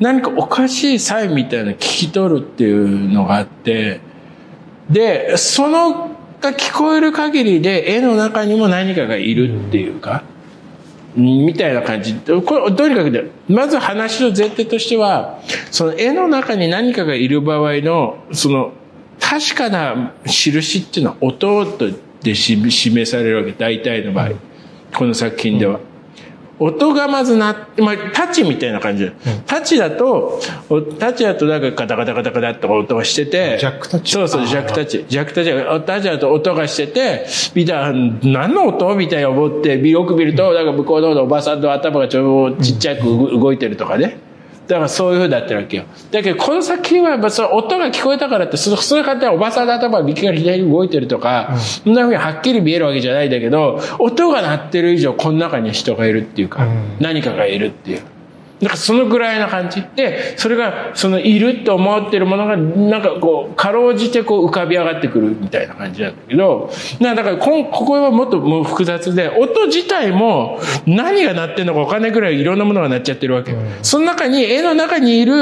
何かおかしいサインみたいなの聞き取るっていうのがあって、で、そのが聞こえる限りで絵の中にも何かがいるっていうか、みたいな感じ。これ、とにかくで、まず話の前提としては、その絵の中に何かがいる場合の、その、確かな印っていうのは音で示されるわけ、大体の場合。この作品では。音がまずなって、まあ、タッチみたいな感じで。タッチだと、タッチだとなんかガタガタガタガタって音がしてて、ジャックタッチそうそう、ジャックタッチ。ジャックタッチ。タッチだと音がしてて、みたいな、何の音？みたいな思って、よく見ると、なんか向こうのおばさんの頭がちょっとちっちゃく動いてるとかね。だからそういう風だったわけよ。だけど、この作品はやっぱその音が聞こえたからって、その、その方はおばさんの頭が右から左に動いてるとか、そんな風にはっきり見えるわけじゃないんだけど、音が鳴ってる以上、この中に人がいるっていうか、何かがいるっていう。なんかそのぐらいな感じで、それが、そのいると思ってるものが、なんかこう、かろうじてこう浮かび上がってくるみたいな感じなんだけど、だからこ、ここはもっともう複雑で、音自体も何が鳴ってんのかわかんないぐらいいろんなものが鳴っちゃってるわけ。その中に、絵の中にいる、え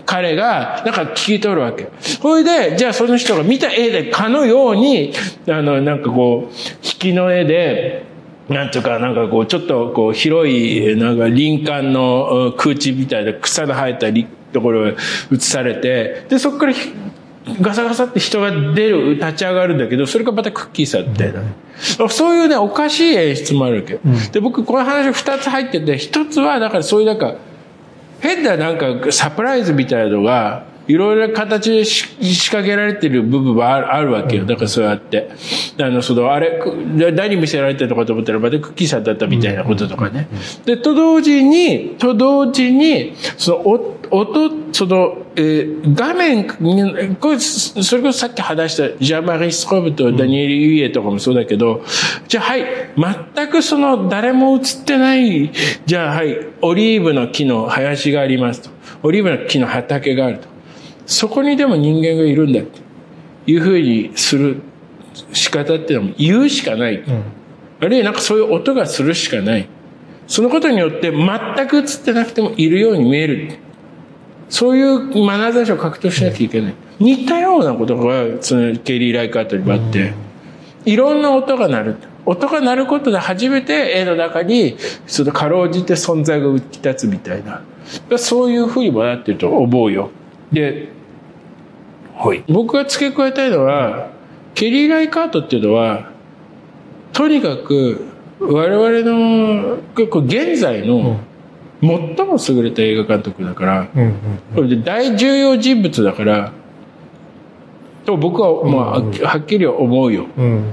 ー、彼が、なんか聞き取るわけ。それで、じゃあその人が見た絵でかのように、あの、なんかこう、引きの絵で、なんていうか、なんかこう、ちょっとこう、広い、なんか林間の空地みたいな草の生えたところへ移されて、で、そこからガサガサって人が出る、立ち上がるんだけど、それがまたクッキーさんみたいなね。そういうね、おかしい演出もあるわけ。で、僕、この話二つ入ってて、一つは、だからそういうなんか、変ななんかサプライズみたいなのが、いろいろな形で仕掛けられてる部分はあるわけよ。だからそうやって。あの、その、あれ、何見せられてるのかと思ったら、またクッキーさんだったみたいなこととかね。で、と同時に、と同時に、その、音、その、えー、画面に、これ、それこそさっき話したジャマリス・コブとダニエル・ユイエとかもそうだけど、じゃあはい、全くその誰も映ってない、じゃあはい、オリーブの木の林がありますと。オリーブの木の畑があると。そこにでも人間がいるんだっていうふうにする仕方っていうのは言うしかない。うん、あるいはなんかそういう音がするしかない。そのことによって全く映ってなくてもいるように見える。そういう眼差しを獲得しなきゃいけない。似たようなことが、そのケリー・ライカートにもあって、いろんな音が鳴る。音が鳴ることで初めて絵の中に、そのかろうじて存在が浮き立つみたいな。そういうふうにもなってると思うよ。で、はい、僕が付け加えたいのは、ケリー・ライカートっていうのは、とにかく我々の結構現在の最も優れた映画監督だから、これで大重要人物だから、と僕はまあ、はっきり思うよ。うん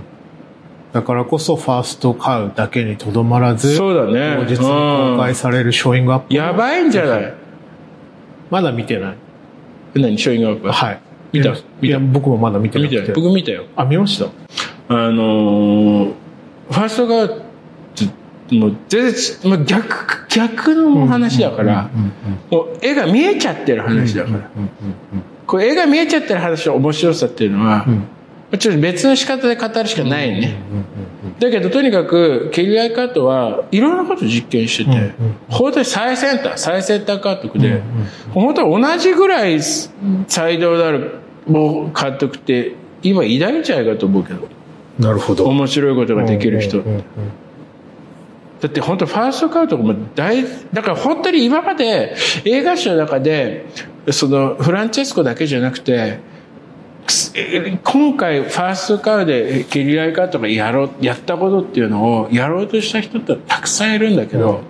だからこそファーストカウだけにとどまらず、そうだね。当日公開されるショーイングアップ。やばいんじゃない？まだ見てない。何ショーイングアップ？はい。見た？見た。僕もまだ見てなくて。僕見たよ。あ、見ました？あのー、ファーストガーもう全然、まあ、逆、逆の話だから、もう絵が見えちゃってる話だから。これ絵が見えちゃってる話の面白さっていうのは、ちょっと別の仕方で語るしかないね。だけどとにかく、ケリー・アイカートはいろんなこと実験してて、本当に最先端、最先端監督で、本当に同じぐらい才能のある監督って今いないんじゃないかと思うけど。なるほど。面白いことができる人。だって本当ファーストカウトも大、だから本当に今まで映画史の中で、そのフランチェスコだけじゃなくて、今回ファーストカーでケリライカーとかやろう、やったことっていうのをやろうとした人ってたくさんいるんだけど、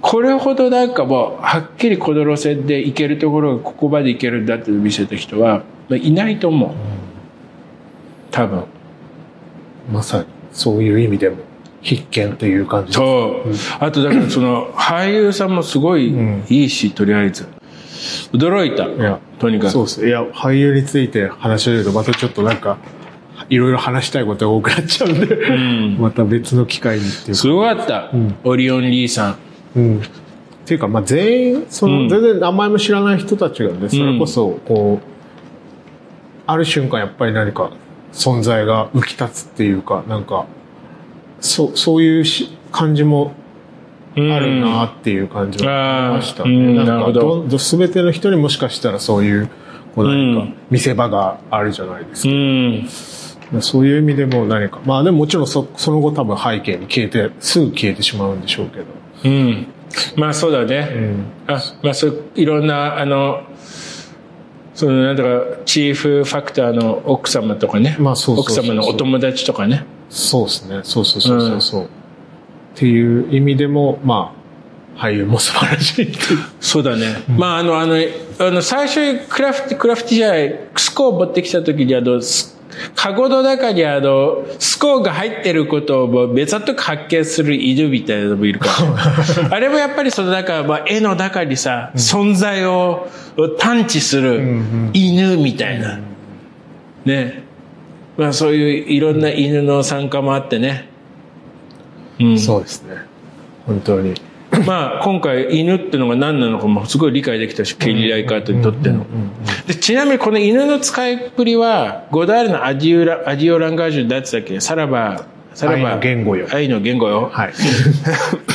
これほどなんかもうはっきりこの路線で行けるところがここまで行けるんだって見せた人はいないと思う。多分。まさにそういう意味でも必見という感じそう、うん、あとだからその俳優さんもすごいいいし、とりあえず。驚いた。いや、とにかく。そうです。いや、俳優について話し合うと、またちょっとなんか、いろいろ話したいことが多くなっちゃうんで、うん、また別の機会にっていうすごかった。うん、オリオン・リーさん。うん。っていうか、まあ全員、その、全然名前も知らない人たちがね、それこそ、こう、ある瞬間やっぱり何か存在が浮き立つっていうか、なんか、そう、そういうし感じもあるなっていう感じがありましたね。うん、なんかど、すべての人にもしかしたらそういう、こう何か見せ場があるじゃないですか。うん、そういう意味でも何か、まあでももちろんそその後多分背景に消えて、すぐ消えてしまうんでしょうけど。うん。まあそうだね。うん。あ、まあそう、いろんな、あの、その、なんだか、チーフファクターの奥様とかね。まあそうそうそうそう奥様のお友達とかね。そうですね。そうそうそうそうそう、っていう意味でも、まあ、俳優も素晴らしい。そうだね。まああの、あの、あの、最初クラフティ、クラフティじゃない、スコーを持ってきた時にあの、スカゴの中にあの、スコーが入ってることをもう目ざとく発見する犬みたいなのもいるから。<laughs> あれもやっぱりそのなんか、まあ、絵の中にさ、存在を探知する犬みたいな。ね。まあそういういろんな犬の参加もあってね。うん。そうですね。本当に。<coughs> まあ今回犬ってのが何なのかもすごい理解できたし、ケリー・ライカートにとっての。でちなみにこの犬の使いっぷりは、ゴダールのアディオラアディオランガージュだってたっけ？さらば、さらば。愛の言語よ愛の言語よ。はい。<laughs>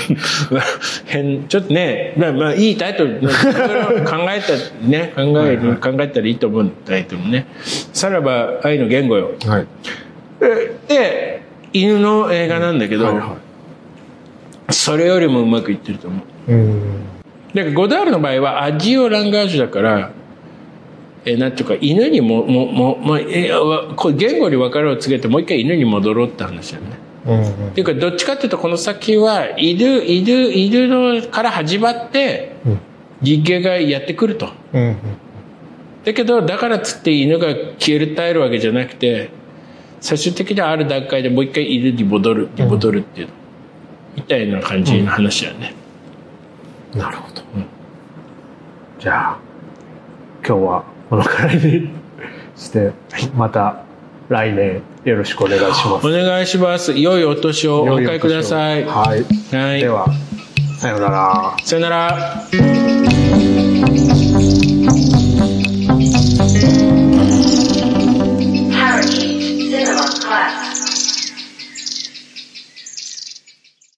変、ちょっとね、まあまあいいタイトル、考えた、ね、<laughs> 考える、考えたらいいと思うタイトルね。さらば愛の言語よ。はい。で、犬の映画なんだけど、はいはそれよりもうまくいってると思う。い。うん。だからゴダールの場合はアジオランガージュだから、えなんていうか犬にももももえ言語に別れを告げてもう一回犬に戻ろうって話だよね。うんうん。っていうかどっちかっていうとこの作品は犬犬犬のから始まってうん人間がやってくると。うんうん。だけどだからっつって犬が消える絶えるわけじゃなくて最終的にはある段階でもう一回犬に戻るに戻るっていう、みたいな感じの話だよね。なるほど。じゃあ、今日はこのくらいにして、また来年よろしくお願いします。お願いします。良いお年をお迎えください。はい。はいでは、さようなら。さよなら。